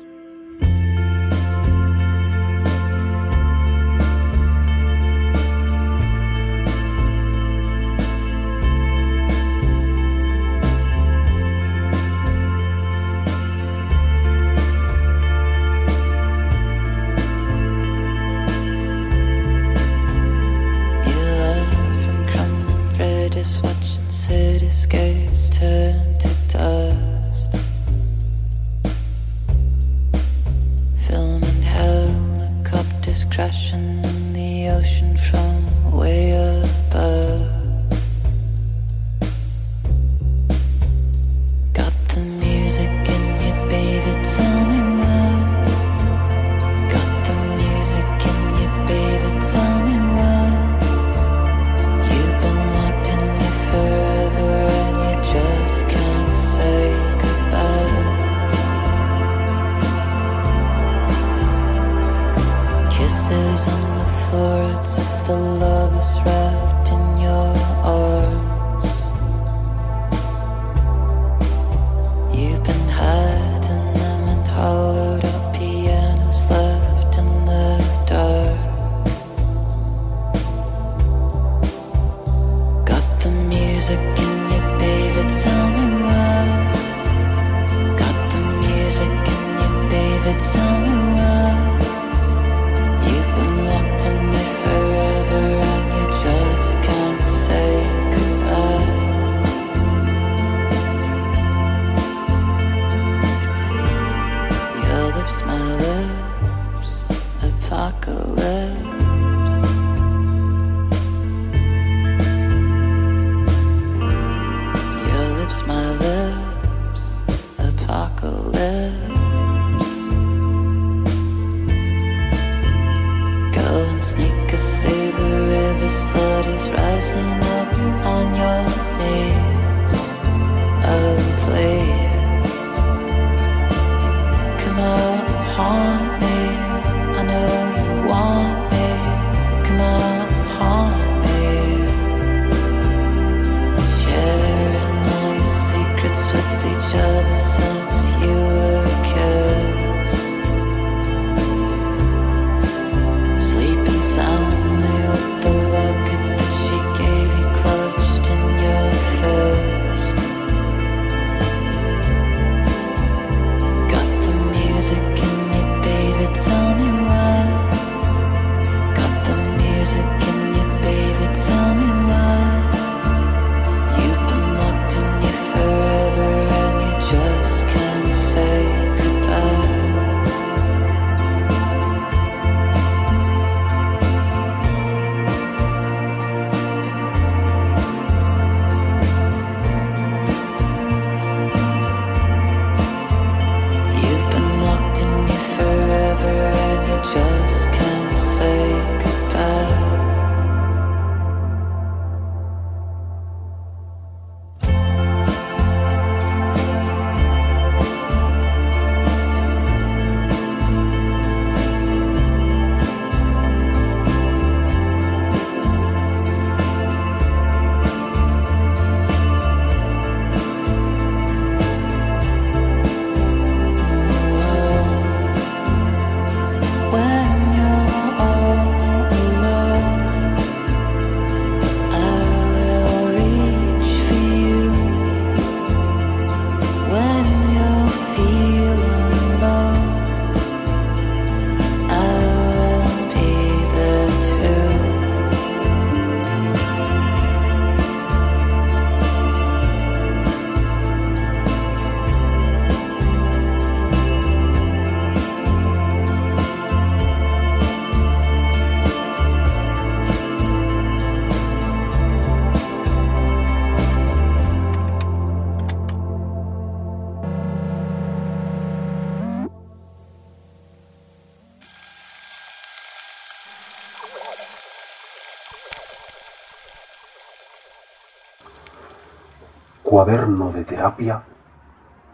Cuaderno de terapia,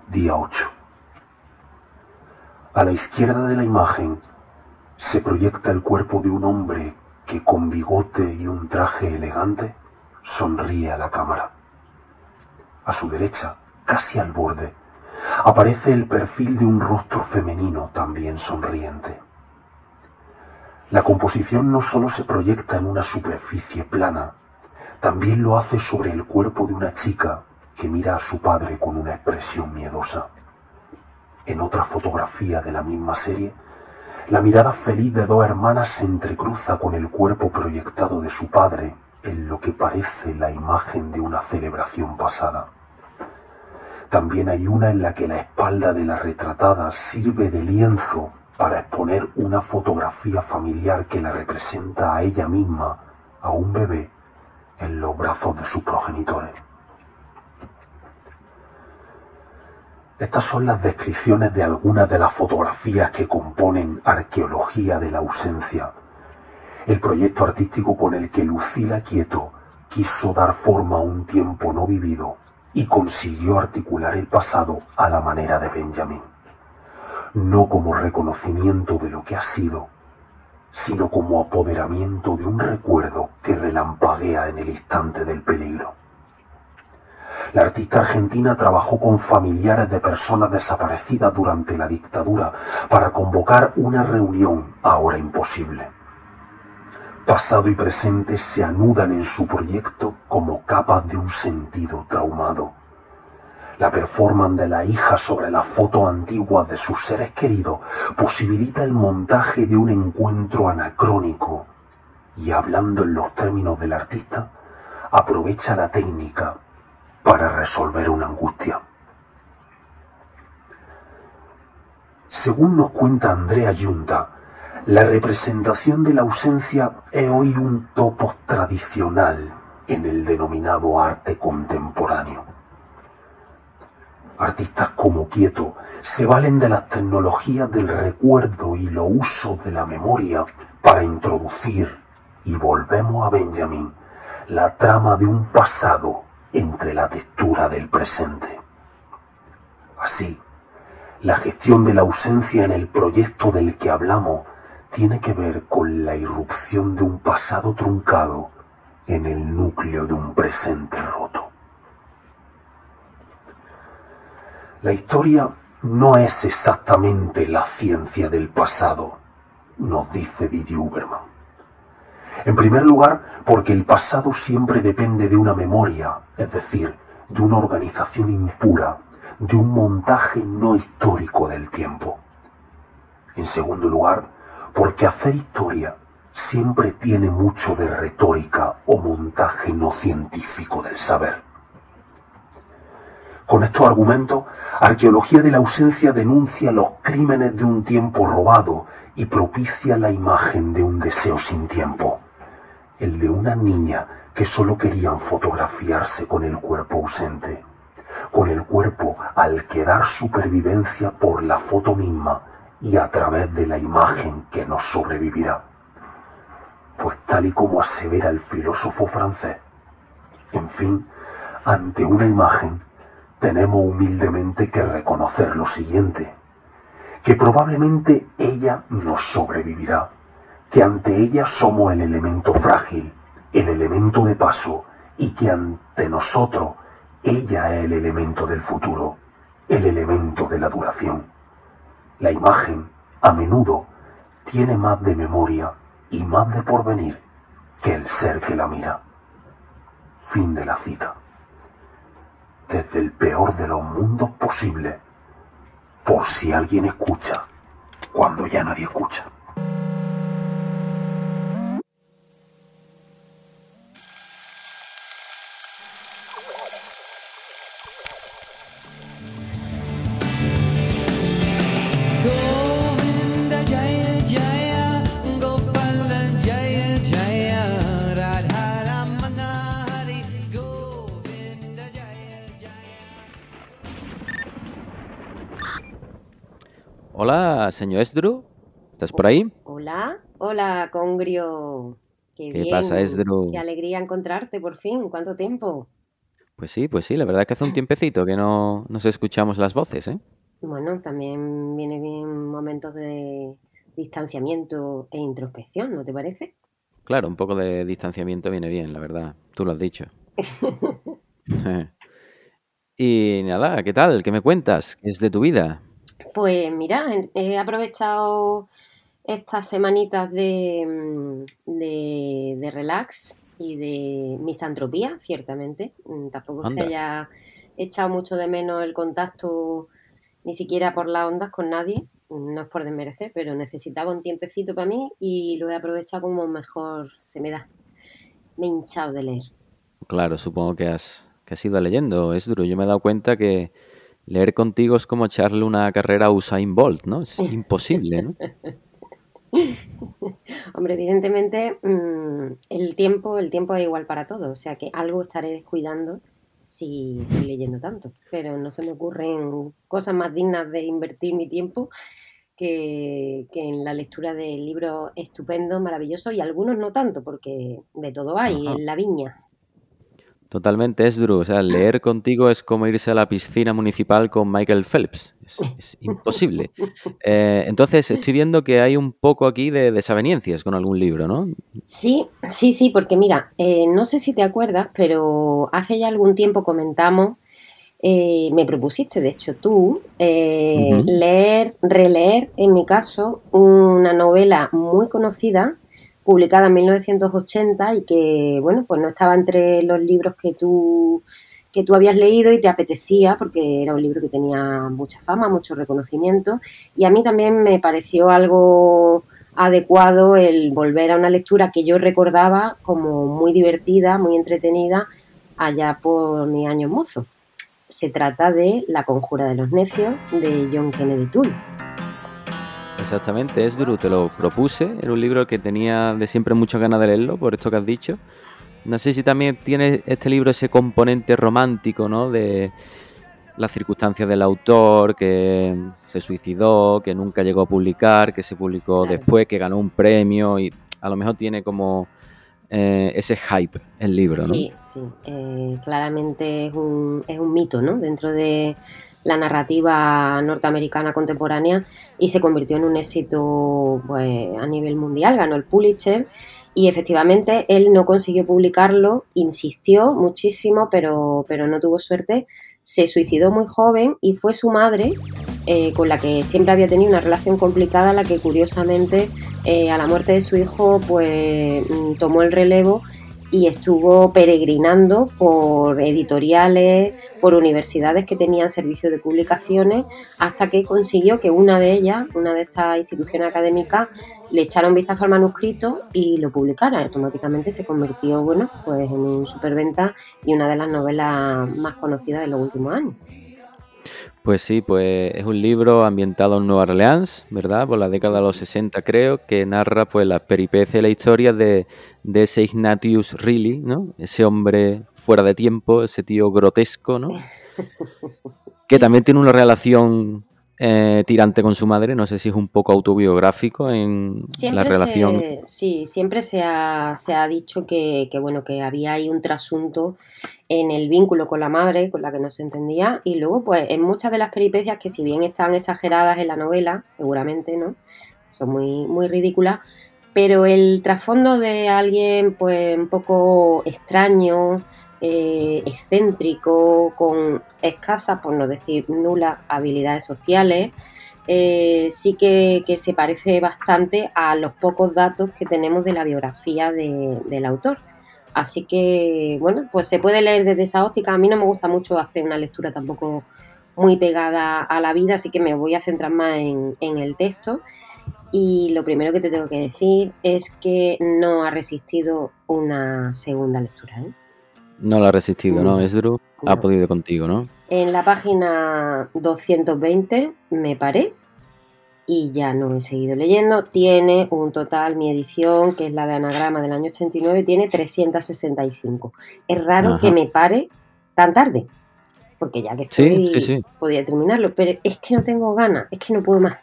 día 8. A la izquierda de la imagen se proyecta el cuerpo de un hombre que con bigote y un traje elegante sonríe a la cámara. A su derecha, casi al borde, aparece el perfil de un rostro femenino también sonriente. La composición no solo se proyecta en una superficie plana, también lo hace sobre el cuerpo de una chica que mira a su padre con una expresión miedosa. En otra fotografía de la misma serie, la mirada feliz de dos hermanas se entrecruza con el cuerpo proyectado de su padre en lo que parece la imagen de una celebración pasada. También hay una en la que la espalda de la retratada sirve de lienzo para exponer una fotografía familiar que la representa a ella misma, a un bebé, en los brazos de sus progenitores. Estas son las descripciones de algunas de las fotografías que componen Arqueología de la ausencia, el proyecto artístico con el que Lucila Quieto quiso dar forma a un tiempo no vivido y consiguió articular el pasado a la manera de Benjamin, no como reconocimiento de lo que ha sido, sino como apoderamiento de un recuerdo que relampaguea en el instante del peligro. La artista argentina trabajó con familiares de personas desaparecidas durante la dictadura para convocar una reunión ahora imposible. pasado y presente se anudan en su proyecto como capas de un sentido traumado. La performance de la hija sobre las fotos antiguas de sus seres queridos posibilita el montaje de un encuentro anacrónico y hablando en los términos del artista, aprovecha la técnica para resolver una angustia. Según nos cuenta Andrea Yunta, la representación de la ausencia es hoy un topos tradicional en el denominado arte contemporáneo. Artistas como Quieto se valen de las tecnologías del recuerdo y los usos de la memoria para introducir, y volvemos a Benjamin, la trama de un pasado entre la textura del presente. Así, la gestión de la ausencia en el proyecto del que hablamos tiene que ver con la irrupción de un pasado truncado en el núcleo de un presente roto. La historia no es exactamente la ciencia del pasado, nos dice Didi Uberman. En primer lugar, porque el pasado siempre depende de una memoria, es decir, de una organización impura, de un montaje no histórico del tiempo. En segundo lugar, porque hacer historia siempre tiene mucho de retórica o montaje no científico del saber. Con estos argumentos, Arqueología de la Ausencia denuncia los crímenes de un tiempo robado y propicia la imagen de un deseo sin tiempo, el de una niña que solo querían fotografiarse con el cuerpo ausente, con el cuerpo al que dar supervivencia por la foto misma y a través de la imagen que nos sobrevivirá. Pues tal y como asevera el filósofo francés, en fin, ante una imagen tenemos humildemente que reconocer lo siguiente, que probablemente ella nos sobrevivirá, que ante ella somos el elemento frágil, el elemento de paso, y que ante nosotros ella es el elemento del futuro, el elemento de la duración. La imagen, a menudo, tiene más de memoria y más de porvenir que el ser que la mira. Fin de la cita desde el peor de los mundos posibles, por si alguien escucha, cuando ya nadie escucha. Hola, señor Esdru. ¿Estás por ahí? Hola, hola, Congrio. Qué, ¿Qué bien. pasa? Qué alegría encontrarte por fin. ¿Cuánto tiempo? Pues sí, pues sí, la verdad que hace un tiempecito que no nos escuchamos las voces, ¿eh? Bueno, también viene bien momentos de distanciamiento e introspección, ¿no te parece? Claro, un poco de distanciamiento viene bien, la verdad. Tú lo has dicho. Y nada, ¿qué tal? ¿Qué me cuentas? ¿Qué es de tu vida? Pues mira, he aprovechado estas semanitas de, mm, de, de relax y de misantropía, ciertamente. Mm, Tampoco es que haya echado mucho de menos el contacto ni siquiera por las ondas con nadie. No es por desmerecer, pero necesitaba un tiempecito para mí y lo he aprovechado como mejor se me da. Me he hinchado de leer. Claro, supongo que has, que has ido leyendo, es duro. Yo me he dado cuenta que leer contigo es como echarle una carrera a Usain Bolt, ¿no? Es imposible, ¿no? Hombre, evidentemente mm, el tiempo, el tiempo es igual para todos, o sea que algo estaré descuidando si estoy leyendo tanto, pero no se me ocurren cosas más dignas de invertir mi tiempo que, que en la lectura de libros estupendos, maravillosos y algunos no tanto, porque de todo hay Ajá. en la viña. Totalmente, Esdru. O sea, leer contigo es como irse a la piscina municipal con Michael Phelps. Es, es imposible. Eh, entonces, estoy viendo que hay un poco aquí de desavenencias con algún libro, ¿no? Sí, sí, sí, porque mira, eh, no sé si te acuerdas, pero hace ya algún tiempo comentamos, eh, me propusiste, de hecho tú, eh, leer, releer, en mi caso, una novela muy conocida publicada en 1980 y que, bueno, pues no estaba entre los libros que tú que tú habías leído y te apetecía porque era un libro que tenía mucha fama, mucho reconocimiento y a mí también me pareció algo adecuado el volver a una lectura que yo recordaba como muy divertida, muy entretenida allá por mi año mozo. Se trata de La conjura de los necios de John Kennedy Toole. Exactamente, es Drew, te lo propuse, era un libro que tenía de siempre muchas ganas de leerlo, por esto que has dicho. No sé si también tiene este libro ese componente romántico, ¿no? De las circunstancias del autor, que se suicidó, que nunca llegó a publicar, que se publicó Claro. después, que ganó un premio y a lo mejor tiene como eh, ese hype el libro, ¿no? Sí, sí. eh, claramente es un, es un mito, ¿no? Dentro de la narrativa norteamericana contemporánea y se convirtió en un éxito pues, a nivel mundial, ganó el Pulitzer y efectivamente él no consiguió publicarlo, insistió muchísimo, pero, pero no tuvo suerte, se suicidó muy joven y fue su madre, eh, con la que siempre había tenido una relación complicada, la que curiosamente eh, a la muerte de su hijo pues mm, tomó el relevo y estuvo peregrinando por editoriales, por universidades que tenían servicios de publicaciones, hasta que consiguió que una de ellas, una de estas instituciones académicas, le echara un vistazo al manuscrito y lo publicara. Automáticamente se convirtió, bueno, pues en un superventa y una de las novelas más conocidas de los últimos años. Pues sí, pues es un libro ambientado en Nueva Orleans, ¿verdad? Por la década de los 60 creo, que narra pues las peripecias y la historia de, de ese Ignatius Reilly, ¿no? Ese hombre fuera de tiempo, ese tío grotesco, ¿no? Que también tiene una relación eh, tirante con su madre, no sé si es un poco autobiográfico en la relación. se, sí, siempre se ha, se ha dicho que, que, bueno, que había ahí un trasunto en el vínculo con la madre, con la que no se entendía, y luego, pues, en muchas de las peripecias que si bien están exageradas en la novela, seguramente, ¿no? Son muy, muy ridículas, pero el trasfondo de alguien, pues, un poco extraño, eh, excéntrico, con escasas, por no decir nulas, habilidades sociales, eh, sí que, se parece bastante a los pocos datos que tenemos de la biografía de- del autor. Así que, bueno, pues se puede leer desde esa óptica. A mí no me gusta mucho hacer una lectura tampoco muy pegada a la vida, así que me voy a centrar más en el texto. Y lo primero que te tengo que decir es que no ha resistido una segunda lectura. ¿eh? No lo ha resistido, ¿no? No, Esdru ha no. podido contigo, ¿no? En la página 220 me paré y ya no he seguido leyendo. Tiene un total, mi edición, que es la de anagrama del año 89, tiene 365. Es raro Ajá. que me pare tan tarde, porque ya que estoy, sí, sí. podría terminarlo, pero es que no tengo ganas, es que no puedo más.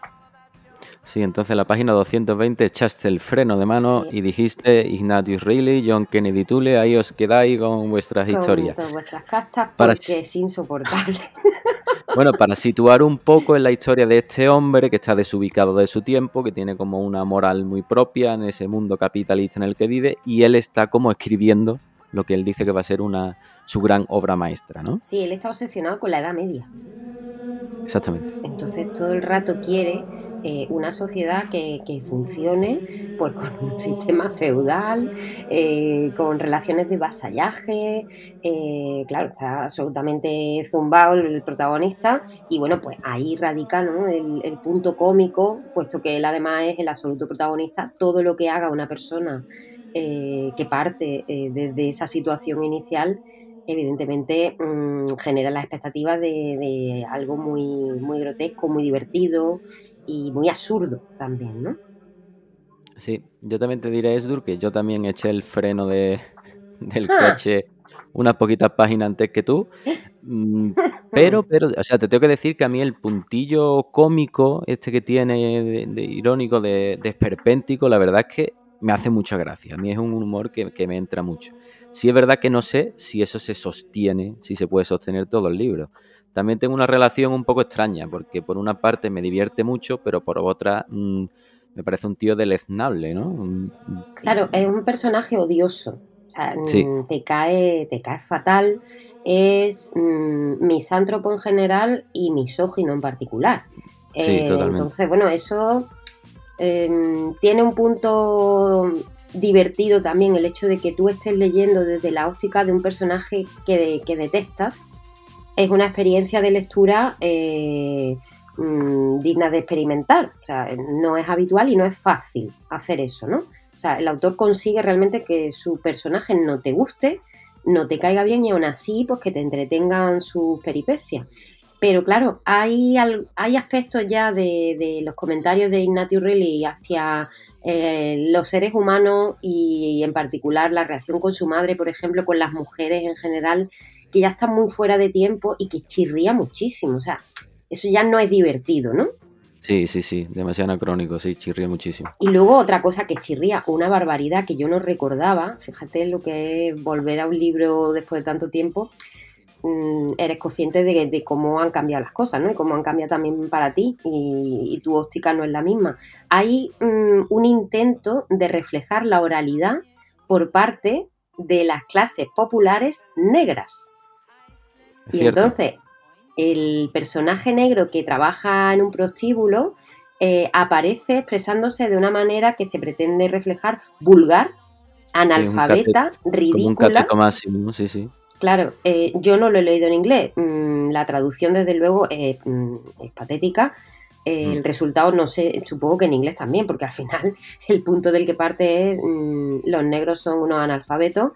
Sí, entonces en la página 220 echaste el freno de mano Sí. y dijiste Ignatius Reilly, John Kennedy Toole, ahí os quedáis con vuestras Con historias. todas vuestras castas, porque es insoportable. Bueno, para situar un poco en la historia de este hombre que está desubicado de su tiempo, que tiene como una moral muy propia en ese mundo capitalista en el que vive, y él está como escribiendo lo que él dice que va a ser una su gran obra maestra, ¿no? Sí, él está obsesionado con la Edad Media. Exactamente. Entonces todo el rato quiere eh, una sociedad que, que funcione pues con un sistema feudal, eh, con relaciones de vasallaje, eh, claro, está absolutamente zumbado el, protagonista y bueno, pues ahí radica ¿no? el, punto cómico, puesto que él además es el absoluto protagonista, todo lo que haga una persona que parte desde esa situación inicial evidentemente mm, genera las expectativas de, de algo muy, muy grotesco, muy divertido y muy absurdo también, ¿no? Sí, yo también te diré, Esdur, que yo también eché el freno de, del Ah. coche unas poquitas páginas antes que tú. Mm, Pero, pero, o sea, te tengo que decir que a mí el puntillo cómico, este que tiene, de, de irónico, de, de esperpéntico, la verdad es que me hace mucha gracia. A mí es un humor que, que me entra mucho. Sí es verdad que no sé si eso se sostiene, si se puede sostener todo el libro. También tengo una relación un poco extraña, porque por una parte me divierte mucho, pero por otra mm, me parece un tío deleznable, ¿no? Claro, es un personaje odioso. O sea, Sí. mm, te cae, te cae fatal. Es mm, misántropo en general y misógino en particular. Sí, totalmente. Entonces, bueno, eso em, tiene un punto divertido también el hecho de que tú estés leyendo desde la óptica de un personaje que, que detestas. Es una experiencia de lectura eh, mm, digna de experimentar. O sea, no es habitual y no es fácil hacer eso, ¿no? O sea, el autor consigue realmente que su personaje no te guste, no te caiga bien y aún así, pues que te entretengan sus peripecias. Pero claro, hay, hay aspectos ya de, los comentarios de Ignatius Reilly hacia eh, los seres humanos y, en particular la relación con su madre, por ejemplo, con las mujeres en general, que ya están muy fuera de tiempo y que chirría muchísimo. O sea, eso ya no es divertido, ¿no? Sí, sí, sí, demasiado anacrónico, sí, chirría muchísimo. Y luego otra cosa que chirría, una barbaridad que yo no recordaba, fíjate lo que es volver a un libro después de tanto tiempo, mm, eres consciente de, de cómo han cambiado las cosas, ¿no? Y cómo han cambiado también para ti y, y tu óptica no es la misma. Hay mm, un intento de reflejar la oralidad por parte de las clases populares negras. Y cierto. entonces, el personaje negro que trabaja en un prostíbulo eh, aparece expresándose de una manera que se pretende reflejar vulgar, analfabeta, Como un ridícula. cateto máximo, sí, sí. Claro, eh, yo no lo he leído en inglés. Mm, la traducción, desde luego, es, mm, es patética. Eh, El resultado, no sé, supongo que en inglés también, porque al final el punto del que parte es mm, los negros son unos analfabetos,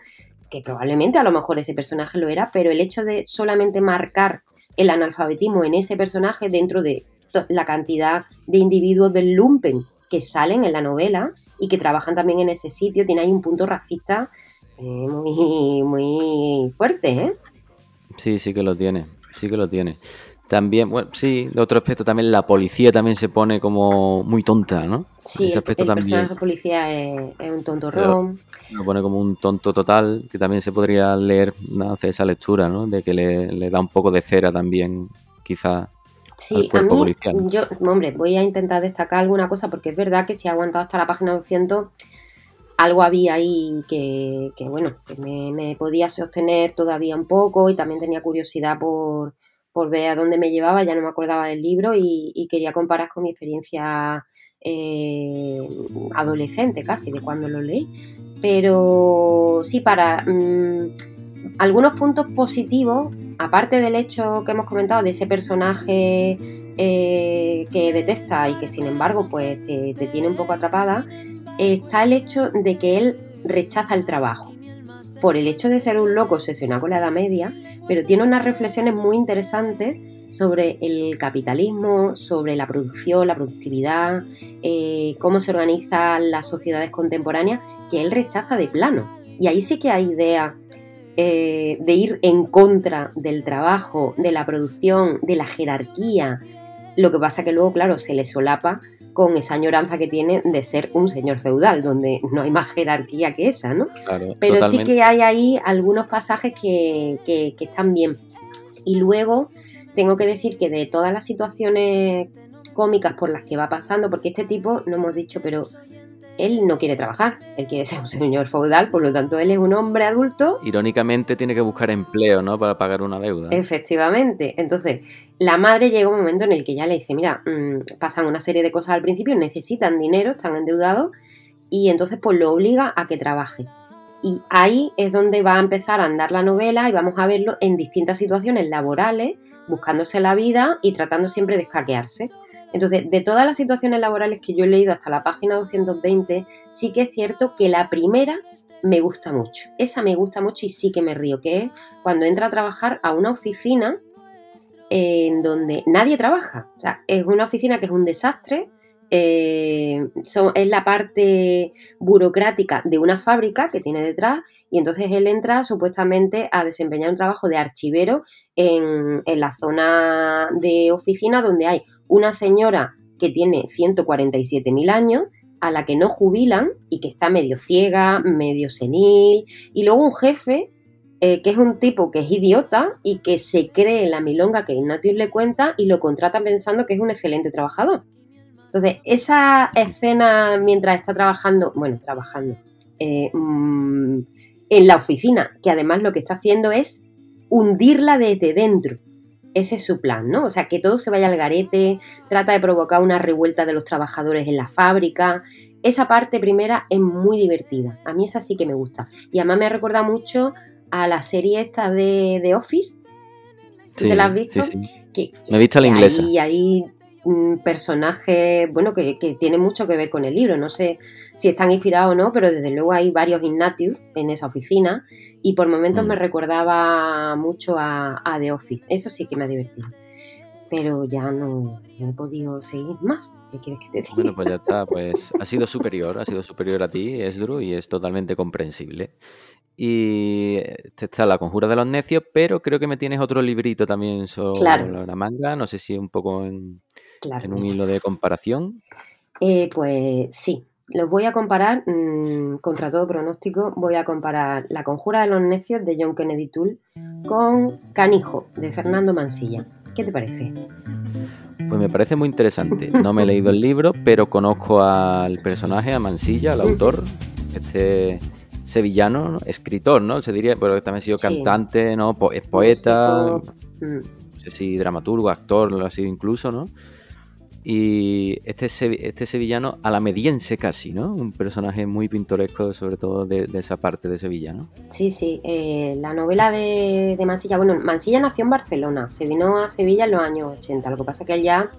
que probablemente a lo mejor ese personaje lo era, pero el hecho de solamente marcar el analfabetismo en ese personaje dentro de la cantidad de individuos del lumpen que salen en la novela y que trabajan también en ese sitio, tiene ahí un punto racista eh, muy, muy fuerte, ¿eh? Sí, sí que lo tiene, sí que lo tiene. También, bueno, sí, de otro aspecto también la policía también se pone como muy tonta, ¿no? Sí, Ese aspecto el también personaje de policía es, es un tontorrón. lo pone como un tonto total, que también se podría leer, ¿no? hacer esa lectura, ¿no? De que le, le da un poco de cera también, quizá, al Sí, a cuerpo mí, policial. yo, hombre, voy a intentar destacar alguna cosa porque es verdad que si ha aguantado hasta la página 200, algo había ahí que, que, bueno, que me, me podía sostener todavía un poco y también tenía curiosidad por, por ver a dónde me llevaba, ya no me acordaba del libro y, y quería comparar con mi experiencia eh, adolescente casi, de cuando lo leí. Pero sí, para mm, algunos puntos positivos, aparte del hecho que hemos comentado de ese personaje eh, que detesta y que sin embargo pues te, te tiene un poco atrapada, está el hecho de que él rechaza el trabajo por el hecho de ser un loco obsesionado con la Edad Media, pero tiene unas reflexiones muy interesantes sobre el capitalismo, sobre la producción, la productividad, eh, cómo se organizan las sociedades contemporáneas, que él rechaza de plano. Y ahí sí que hay idea eh, de ir en contra del trabajo, de la producción, de la jerarquía. Lo que pasa que luego, claro, se le solapa con esa añoranza que tiene de ser un señor feudal, donde no hay más jerarquía que esa, ¿no? Claro, Pero totalmente. sí que hay ahí algunos pasajes que, que- que están bien. Y luego tengo que decir que de todas las situaciones cómicas por las que va pasando, porque este tipo, no hemos dicho, pero él no quiere trabajar, él quiere ser un señor feudal, por lo tanto él es un hombre adulto Irónicamente tiene que buscar empleo, ¿no? Para pagar una deuda. Efectivamente. Entonces, la madre llega un momento en el que ya le dice, mira, mm, pasan una serie de cosas al principio, necesitan dinero, están endeudados, y entonces pues lo obliga a que trabaje. Y ahí es donde va a empezar a andar la novela y vamos a verlo en distintas situaciones laborales, buscándose la vida y tratando siempre de escaquearse. Entonces, de todas las situaciones laborales que yo he leído hasta la página 220, sí que es cierto que la primera me gusta mucho. Esa me gusta mucho y sí que me río, que es cuando entra a trabajar a una oficina en donde nadie trabaja. O sea, es una oficina que es un desastre. Eh, son- es la parte burocrática de una fábrica que tiene detrás y entonces él entra supuestamente a desempeñar un trabajo de archivero en, la zona de oficina donde hay una señora que tiene 147.000 años a la que no jubilan y que está medio ciega, medio senil y luego un jefe eh, que es un tipo que es idiota y que se cree en la milonga que Ignatius le cuenta y lo contrata pensando que es un excelente trabajador. Entonces, esa escena mientras está trabajando, bueno, trabajando eh, mm, en la oficina, que además lo que está haciendo es hundirla desde dentro. Ese es su plan, ¿no? O sea, que todo se vaya al garete, trata de provocar una revuelta de los trabajadores en la fábrica, esa parte primera es muy divertida. A mí esa sí que me gusta. Y además me recuerda mucho a la serie esta de, de Office. ¿Tú Sí, te la has visto? sí, sí. Que, Me he visto la inglesa. Hay, hay mm, personajes, bueno, que, que tienen mucho que ver con el libro. No sé si están inspirados o no, pero desde luego hay varios Ignatius en esa oficina y por momentos Mm. me recordaba mucho a, a The Office. Eso sí que me ha divertido. Pero ya no, no he podido seguir más. ¿Qué quieres que te diga? Bueno, pues ya está, pues ha sido superior, ha sido superior a ti, Esdru, y es totalmente comprensible. Y está La Conjura de los Necios, pero creo que me tienes otro librito también sobre Claro. la manga, no sé si un poco en, Claro, en un hilo de comparación. Eh, pues sí, los voy a comparar mm, contra todo pronóstico. Voy a comparar La Conjura de los Necios de John Kennedy Toole con Canijo de Fernando Mansilla. ¿Qué te parece? Pues me parece muy interesante. No me he leído el libro, pero conozco al personaje, a Mansilla, al autor, este sevillano, ¿no? escritor, ¿no? Se diría, pero también ha sido Sí. cantante, ¿no? Po- es poeta, Músico, mm, no sé si dramaturgo, actor, lo ha sido incluso, ¿no? Y este, este sevillano alamediense casi, ¿no? Un personaje muy pintoresco, sobre todo de, esa parte de Sevilla, ¿no? Sí, sí. eh, la novela de, Mansilla, bueno, Mansilla nació en Barcelona, se vino a Sevilla en los años 80. Lo que pasa es que él ya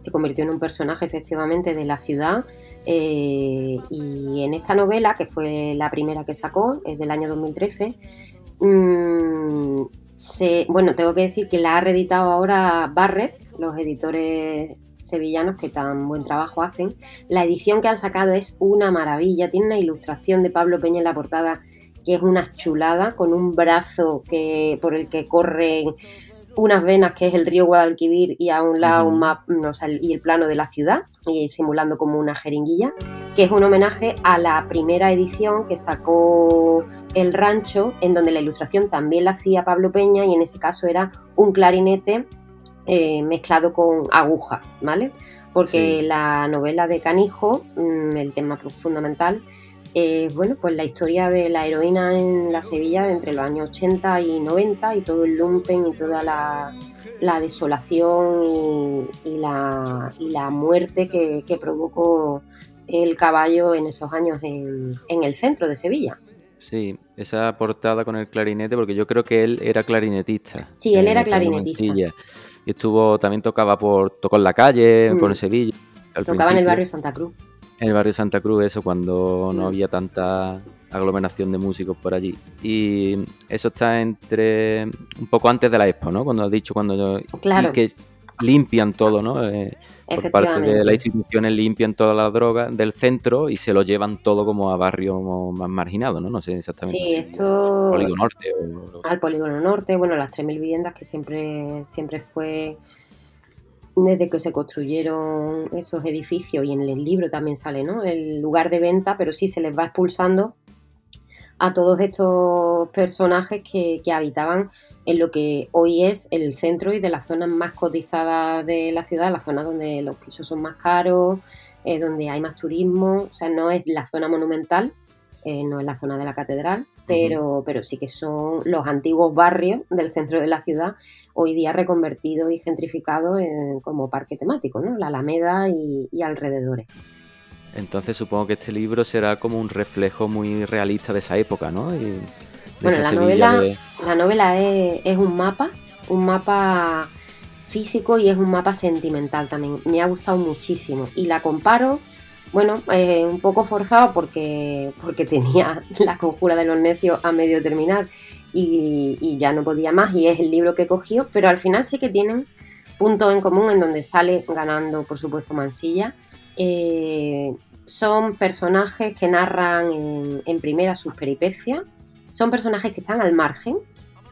se convirtió en un personaje efectivamente de la ciudad. eh, y en esta novela, que fue la primera que sacó, es del año 2013, mm, bueno, tengo que decir que la ha reeditado ahora Barrett, los editores sevillanos que tan buen trabajo hacen. La edición que han sacado es una maravilla, tiene una ilustración de Pablo Peña en la portada que es una chulada, con un brazo que, por el que corren unas venas que es el río Guadalquivir y a un lado un map, no, o sea, y el plano de la ciudad, y simulando como una jeringuilla, que es un homenaje a la primera edición que sacó El Rancho, en donde la ilustración también la hacía Pablo Peña y en ese caso era un clarinete eh, mezclado con aguja, ¿vale? Porque Sí. la novela de Canijo, mm, el tema fundamental, es bueno, pues la historia de la heroína en la Sevilla entre los años 80 y 90 y todo el lumpen y toda la, la desolación y, y la, y la muerte que, que provocó el caballo en esos años en, en el centro de Sevilla. Sí, esa portada con el clarinete, porque yo creo que él era clarinetista. Sí, él era clarinetista. Y estuvo, también tocaba por, tocó en la calle, Mm. por Sevilla. Tocaba en el barrio Santa Cruz. En el barrio Santa Cruz, eso, cuando no Mm. había tanta aglomeración de músicos por allí. Y eso está entre un poco antes de la Expo, ¿no? Cuando has dicho cuando Claro. y que limpian todo, ¿no? Eh, por parte de las instituciones limpian todas las drogas del centro y se lo llevan todo como a barrios más marginados, ¿no? No sé exactamente. Sí, esto Polígono Norte o- al Polígono Norte, bueno, las 3.000 viviendas que siempre, siempre fue desde que se construyeron esos edificios y en el libro también sale, ¿no? El lugar de venta, pero sí se les va expulsando a todos estos personajes que, que habitaban en lo que hoy es el centro y de las zonas más cotizadas de la ciudad, la zona donde los pisos son más caros, eh, donde hay más turismo, o sea, no es la zona monumental, eh, no es la zona de la catedral, pero, pero sí que son los antiguos barrios del centro de la ciudad, hoy día reconvertidos y gentrificados en- como parque temático, ¿no? La Alameda y, y alrededores. Entonces supongo que este libro será como un reflejo muy realista de esa época, ¿no? Y de Bueno, la novela, de- la novela es, es un mapa, un mapa físico y es un mapa sentimental también. Me ha gustado muchísimo y la comparo, bueno, eh, un poco forzado porque, porque tenía la conjura de los necios a medio terminar y, y ya no podía más y es el libro que cogió, pero al final sí que tienen puntos en común en donde sale ganando, por supuesto, Mansilla. Eh, son personajes que narran en, en primera sus peripecias, son personajes que están al margen,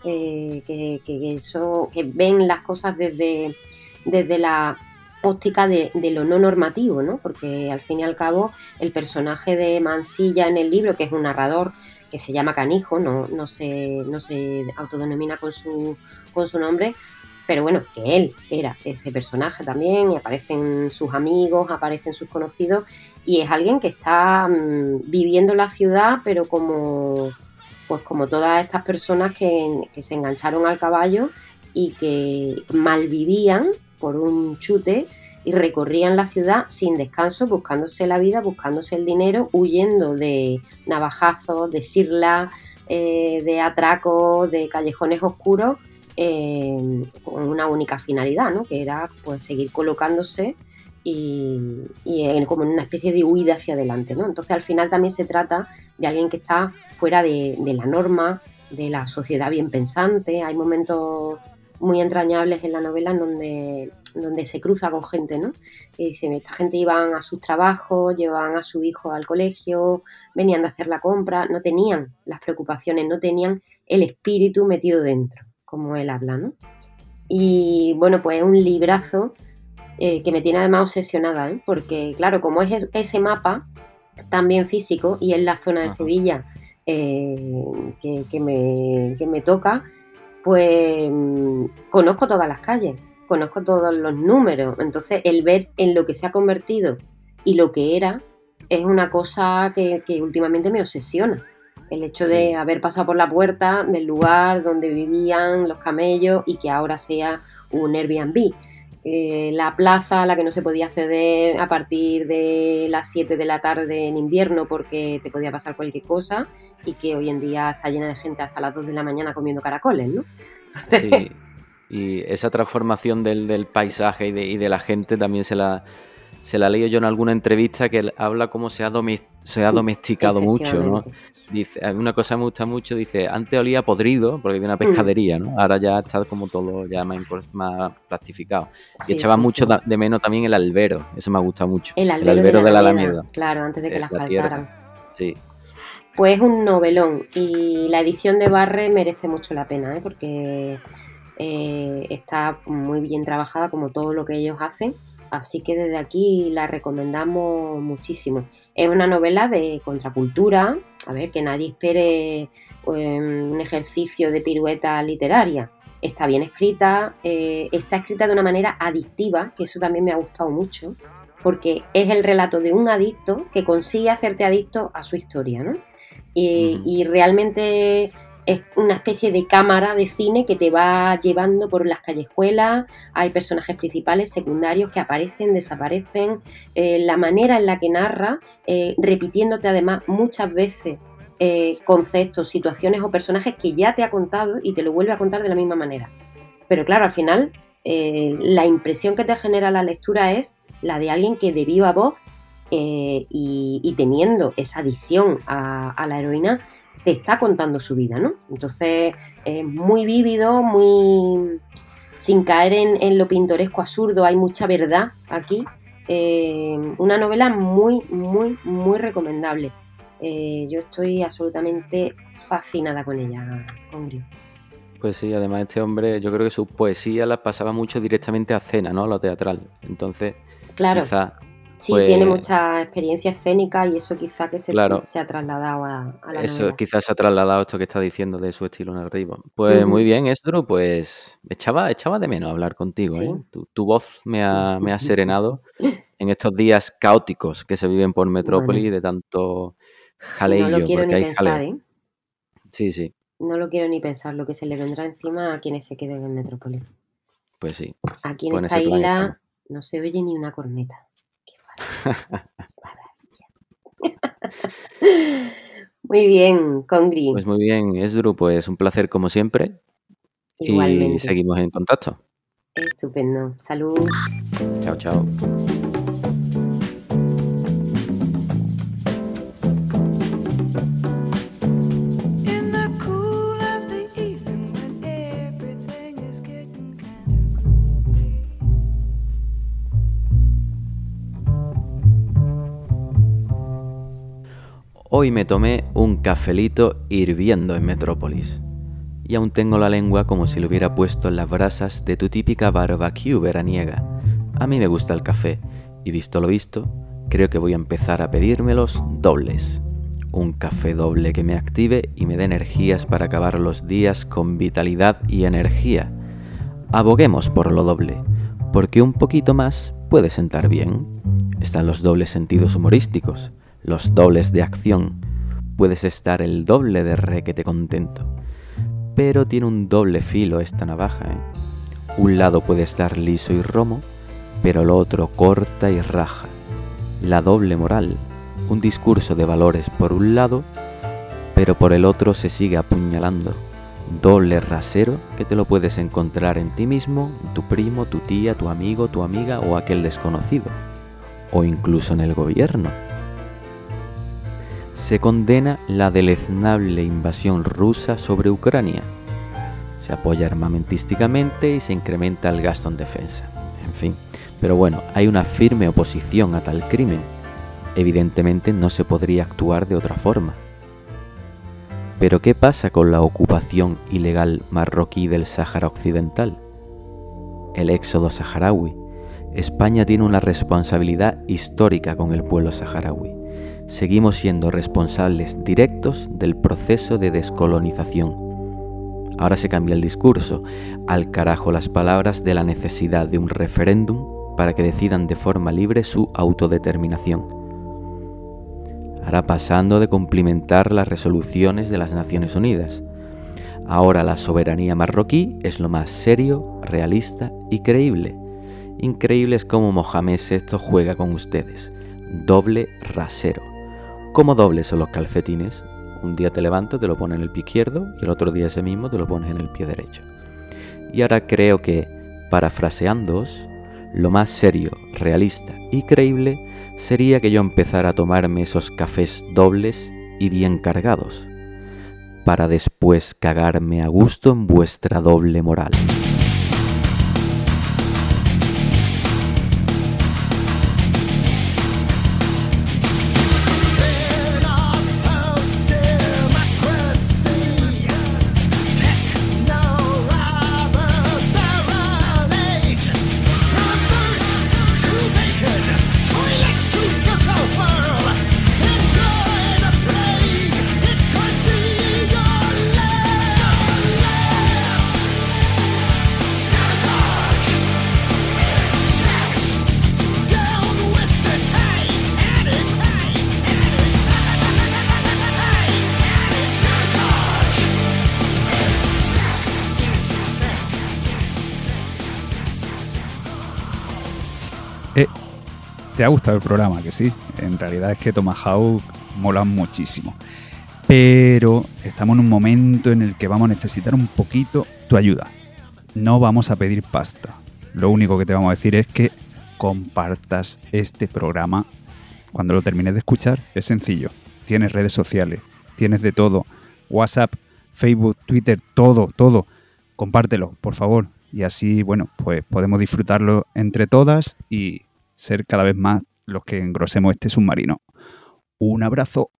eh, que, que- ven las cosas desde, desde la óptica de, de lo no normativo, ¿no? Porque al fin y al cabo el personaje de Mansilla en el libro, que es un narrador que se llama Canijo, no, no, se, no se autodenomina con su, con su nombre, pero bueno, que él era ese personaje también, y aparecen sus amigos, aparecen sus conocidos, y es alguien que está mm, viviendo la ciudad, pero como pues como todas estas personas que, que se engancharon al caballo y que malvivían por un chute y recorrían la ciudad sin descanso, buscándose la vida, buscándose el dinero, huyendo de navajazos, de sirlas, eh, de atracos, de callejones oscuros, eh, con una única finalidad, ¿no? que era pues seguir colocándose y, y en- como en una especie de huida hacia adelante. ¿no? Entonces al final también se trata de alguien que está fuera de, de la norma, de la sociedad bien pensante. Hay momentos muy entrañables en la novela en donde, donde se cruza con gente, ¿no? Y dice, esta gente iban a sus trabajos, llevaban a su hijo al colegio, venían de hacer la compra, no tenían las preocupaciones, no tenían el espíritu metido dentro, como él habla, ¿no? Y bueno, pues es un librazo eh, que me tiene además obsesionada, ¿eh? porque claro, como es es- ese mapa también físico y es la zona de Sevilla eh, que, que me, que me toca, pues mm, conozco todas las calles, conozco todos los números, entonces el ver en lo que se ha convertido y lo que era es una cosa que, que últimamente me obsesiona. El hecho de haber pasado por la puerta del lugar donde vivían los camellos y que ahora sea un Airbnb. Eh, la plaza a la que no se podía acceder a partir de las 7 de la tarde en invierno porque te podía pasar cualquier cosa y que hoy en día está llena de gente hasta las 2 de la mañana comiendo caracoles, ¿no? Sí. Y esa transformación del, del paisaje y de, y de la gente también se la, se la yo en alguna entrevista que habla cómo se ha, se ha domesticado mucho, ¿no? Dice, una cosa que me gusta mucho, dice, antes olía podrido porque había una Mm. pescadería, ¿no? Ahora ya está como todo ya más, más plastificado. Sí, y echaba sí, mucho sí. de menos también el albero, eso me gusta mucho. El albero, de, la Alameda, Claro, antes de que Eh, la la tierra. faltaran. Sí. Pues es un novelón y la edición de Barre merece mucho la pena, ¿eh? porque eh, está muy bien trabajada como todo lo que ellos hacen, así que desde aquí la recomendamos muchísimo. Es una novela de contracultura, a ver, que nadie espere eh, un ejercicio de pirueta literaria. Está bien escrita, eh, está escrita de una manera adictiva, que eso también me ha gustado mucho, porque es el relato de un adicto que consigue hacerte adicto a su historia, ¿no? Y, y realmente es una especie de cámara de cine que te va llevando por las callejuelas, hay personajes principales, secundarios que aparecen, desaparecen, eh, la manera en la que narra, eh, repitiéndote además muchas veces eh, conceptos, situaciones o personajes que ya te ha contado y te lo vuelve a contar de la misma manera. Pero claro, al final la impresión que te genera la lectura es la de alguien que de viva voz y, teniendo esa adicción a la heroína te está contando su vida, ¿no? Entonces es muy vívido, muy sin caer en, en lo pintoresco absurdo, hay mucha verdad aquí. Eh, una novela muy, muy, muy recomendable. Eh, yo estoy absolutamente fascinada con ella, con Gris. Pues sí, además este hombre, yo creo que sus poesías las pasaba mucho directamente a escena, ¿no? A lo teatral. Entonces, Claro. quizá, Sí, pues, tiene mucha experiencia escénica y eso quizá que se, Claro. se ha trasladado a, a la Eso novela. quizás se ha trasladado esto que está diciendo de su estilo narrativo. Pues Ujú. muy bien, Esdru, pues echaba, echaba de menos hablar contigo, Sí. ¿eh? Tu, tu voz me ha, me ha serenado en estos días caóticos que se viven por Metrópoli Bueno. de tanto jaleillo, no lo quiero ni pensar, jaleo. ¿eh? Sí, sí, No lo quiero ni pensar lo que se le vendrá encima a quienes se queden en Metrópoli. pues sí. Aquí en esta isla no se oye ni una corneta. Muy bien, Congri. Pues muy bien, Esdru, pues un placer como siempre. Y Igualmente. seguimos en contacto. Estupendo. Salud. Chao, chao. Hoy me tomé un cafelito hirviendo en Metrópolis. Y aún tengo la lengua como si lo hubiera puesto en las brasas de tu típica barbecue veraniega. A mí me gusta el café, y visto lo visto, creo que voy a empezar a pedírmelos dobles. Un café doble que me active y me dé energías para acabar los días con vitalidad y energía. Aboguemos por lo doble, porque un poquito más puede sentar bien. Están los dobles sentidos humorísticos, los dobles de acción. Puedes estar el doble de requete contento. Pero tiene un doble filo esta navaja, ¿eh? Un lado puede estar liso y romo, pero el otro corta y raja. La doble moral, un discurso de valores por un lado, pero por el otro se sigue apuñalando. Doble rasero que te lo puedes encontrar en ti mismo, tu primo, tu tía, tu amigo, tu amiga o aquel desconocido, o incluso en el gobierno. Se condena la deleznable invasión rusa sobre Ucrania. Se apoya armamentísticamente y se incrementa el gasto en defensa. En fin, pero bueno, hay una firme oposición a tal crimen. Evidentemente no se podría actuar de otra forma. Pero ¿qué pasa con la ocupación ilegal marroquí del Sáhara Occidental? El éxodo saharaui. España tiene una responsabilidad histórica con el pueblo saharaui. Seguimos siendo responsables directos del proceso de descolonización. Ahora se cambia el discurso, al carajo las palabras de la necesidad de un referéndum para que decidan de forma libre su autodeterminación ahora pasando de cumplimentar las resoluciones de las Naciones Unidas. Ahora la soberanía marroquí es lo más serio, realista y creíble. Increíble es cómo Mohamed VI juega con ustedes. Doble rasero. ¿Cómo dobles son los calcetines? Un día te levantas, te lo pones en el pie izquierdo y el otro día ese mismo te lo pones en el pie derecho. Y ahora creo que, parafraseándoos, lo más serio, realista y creíble sería que yo empezara a tomarme esos cafés dobles y bien cargados, para después cagarme a gusto en vuestra doble moral. ¿Te ha gustado el programa? Que sí. En realidad es que Tomahawk mola muchísimo. Pero estamos en un momento en el que vamos a necesitar un poquito tu ayuda. No vamos a pedir pasta. Lo único que te vamos a decir es que compartas este programa cuando lo termines de escuchar. Es sencillo. Tienes redes sociales, tienes de todo. WhatsApp, Facebook, Twitter, todo, todo. Compártelo, por favor. Y así, bueno, pues podemos disfrutarlo entre todas y ser cada vez más los que engrosemos este submarino. Un abrazo.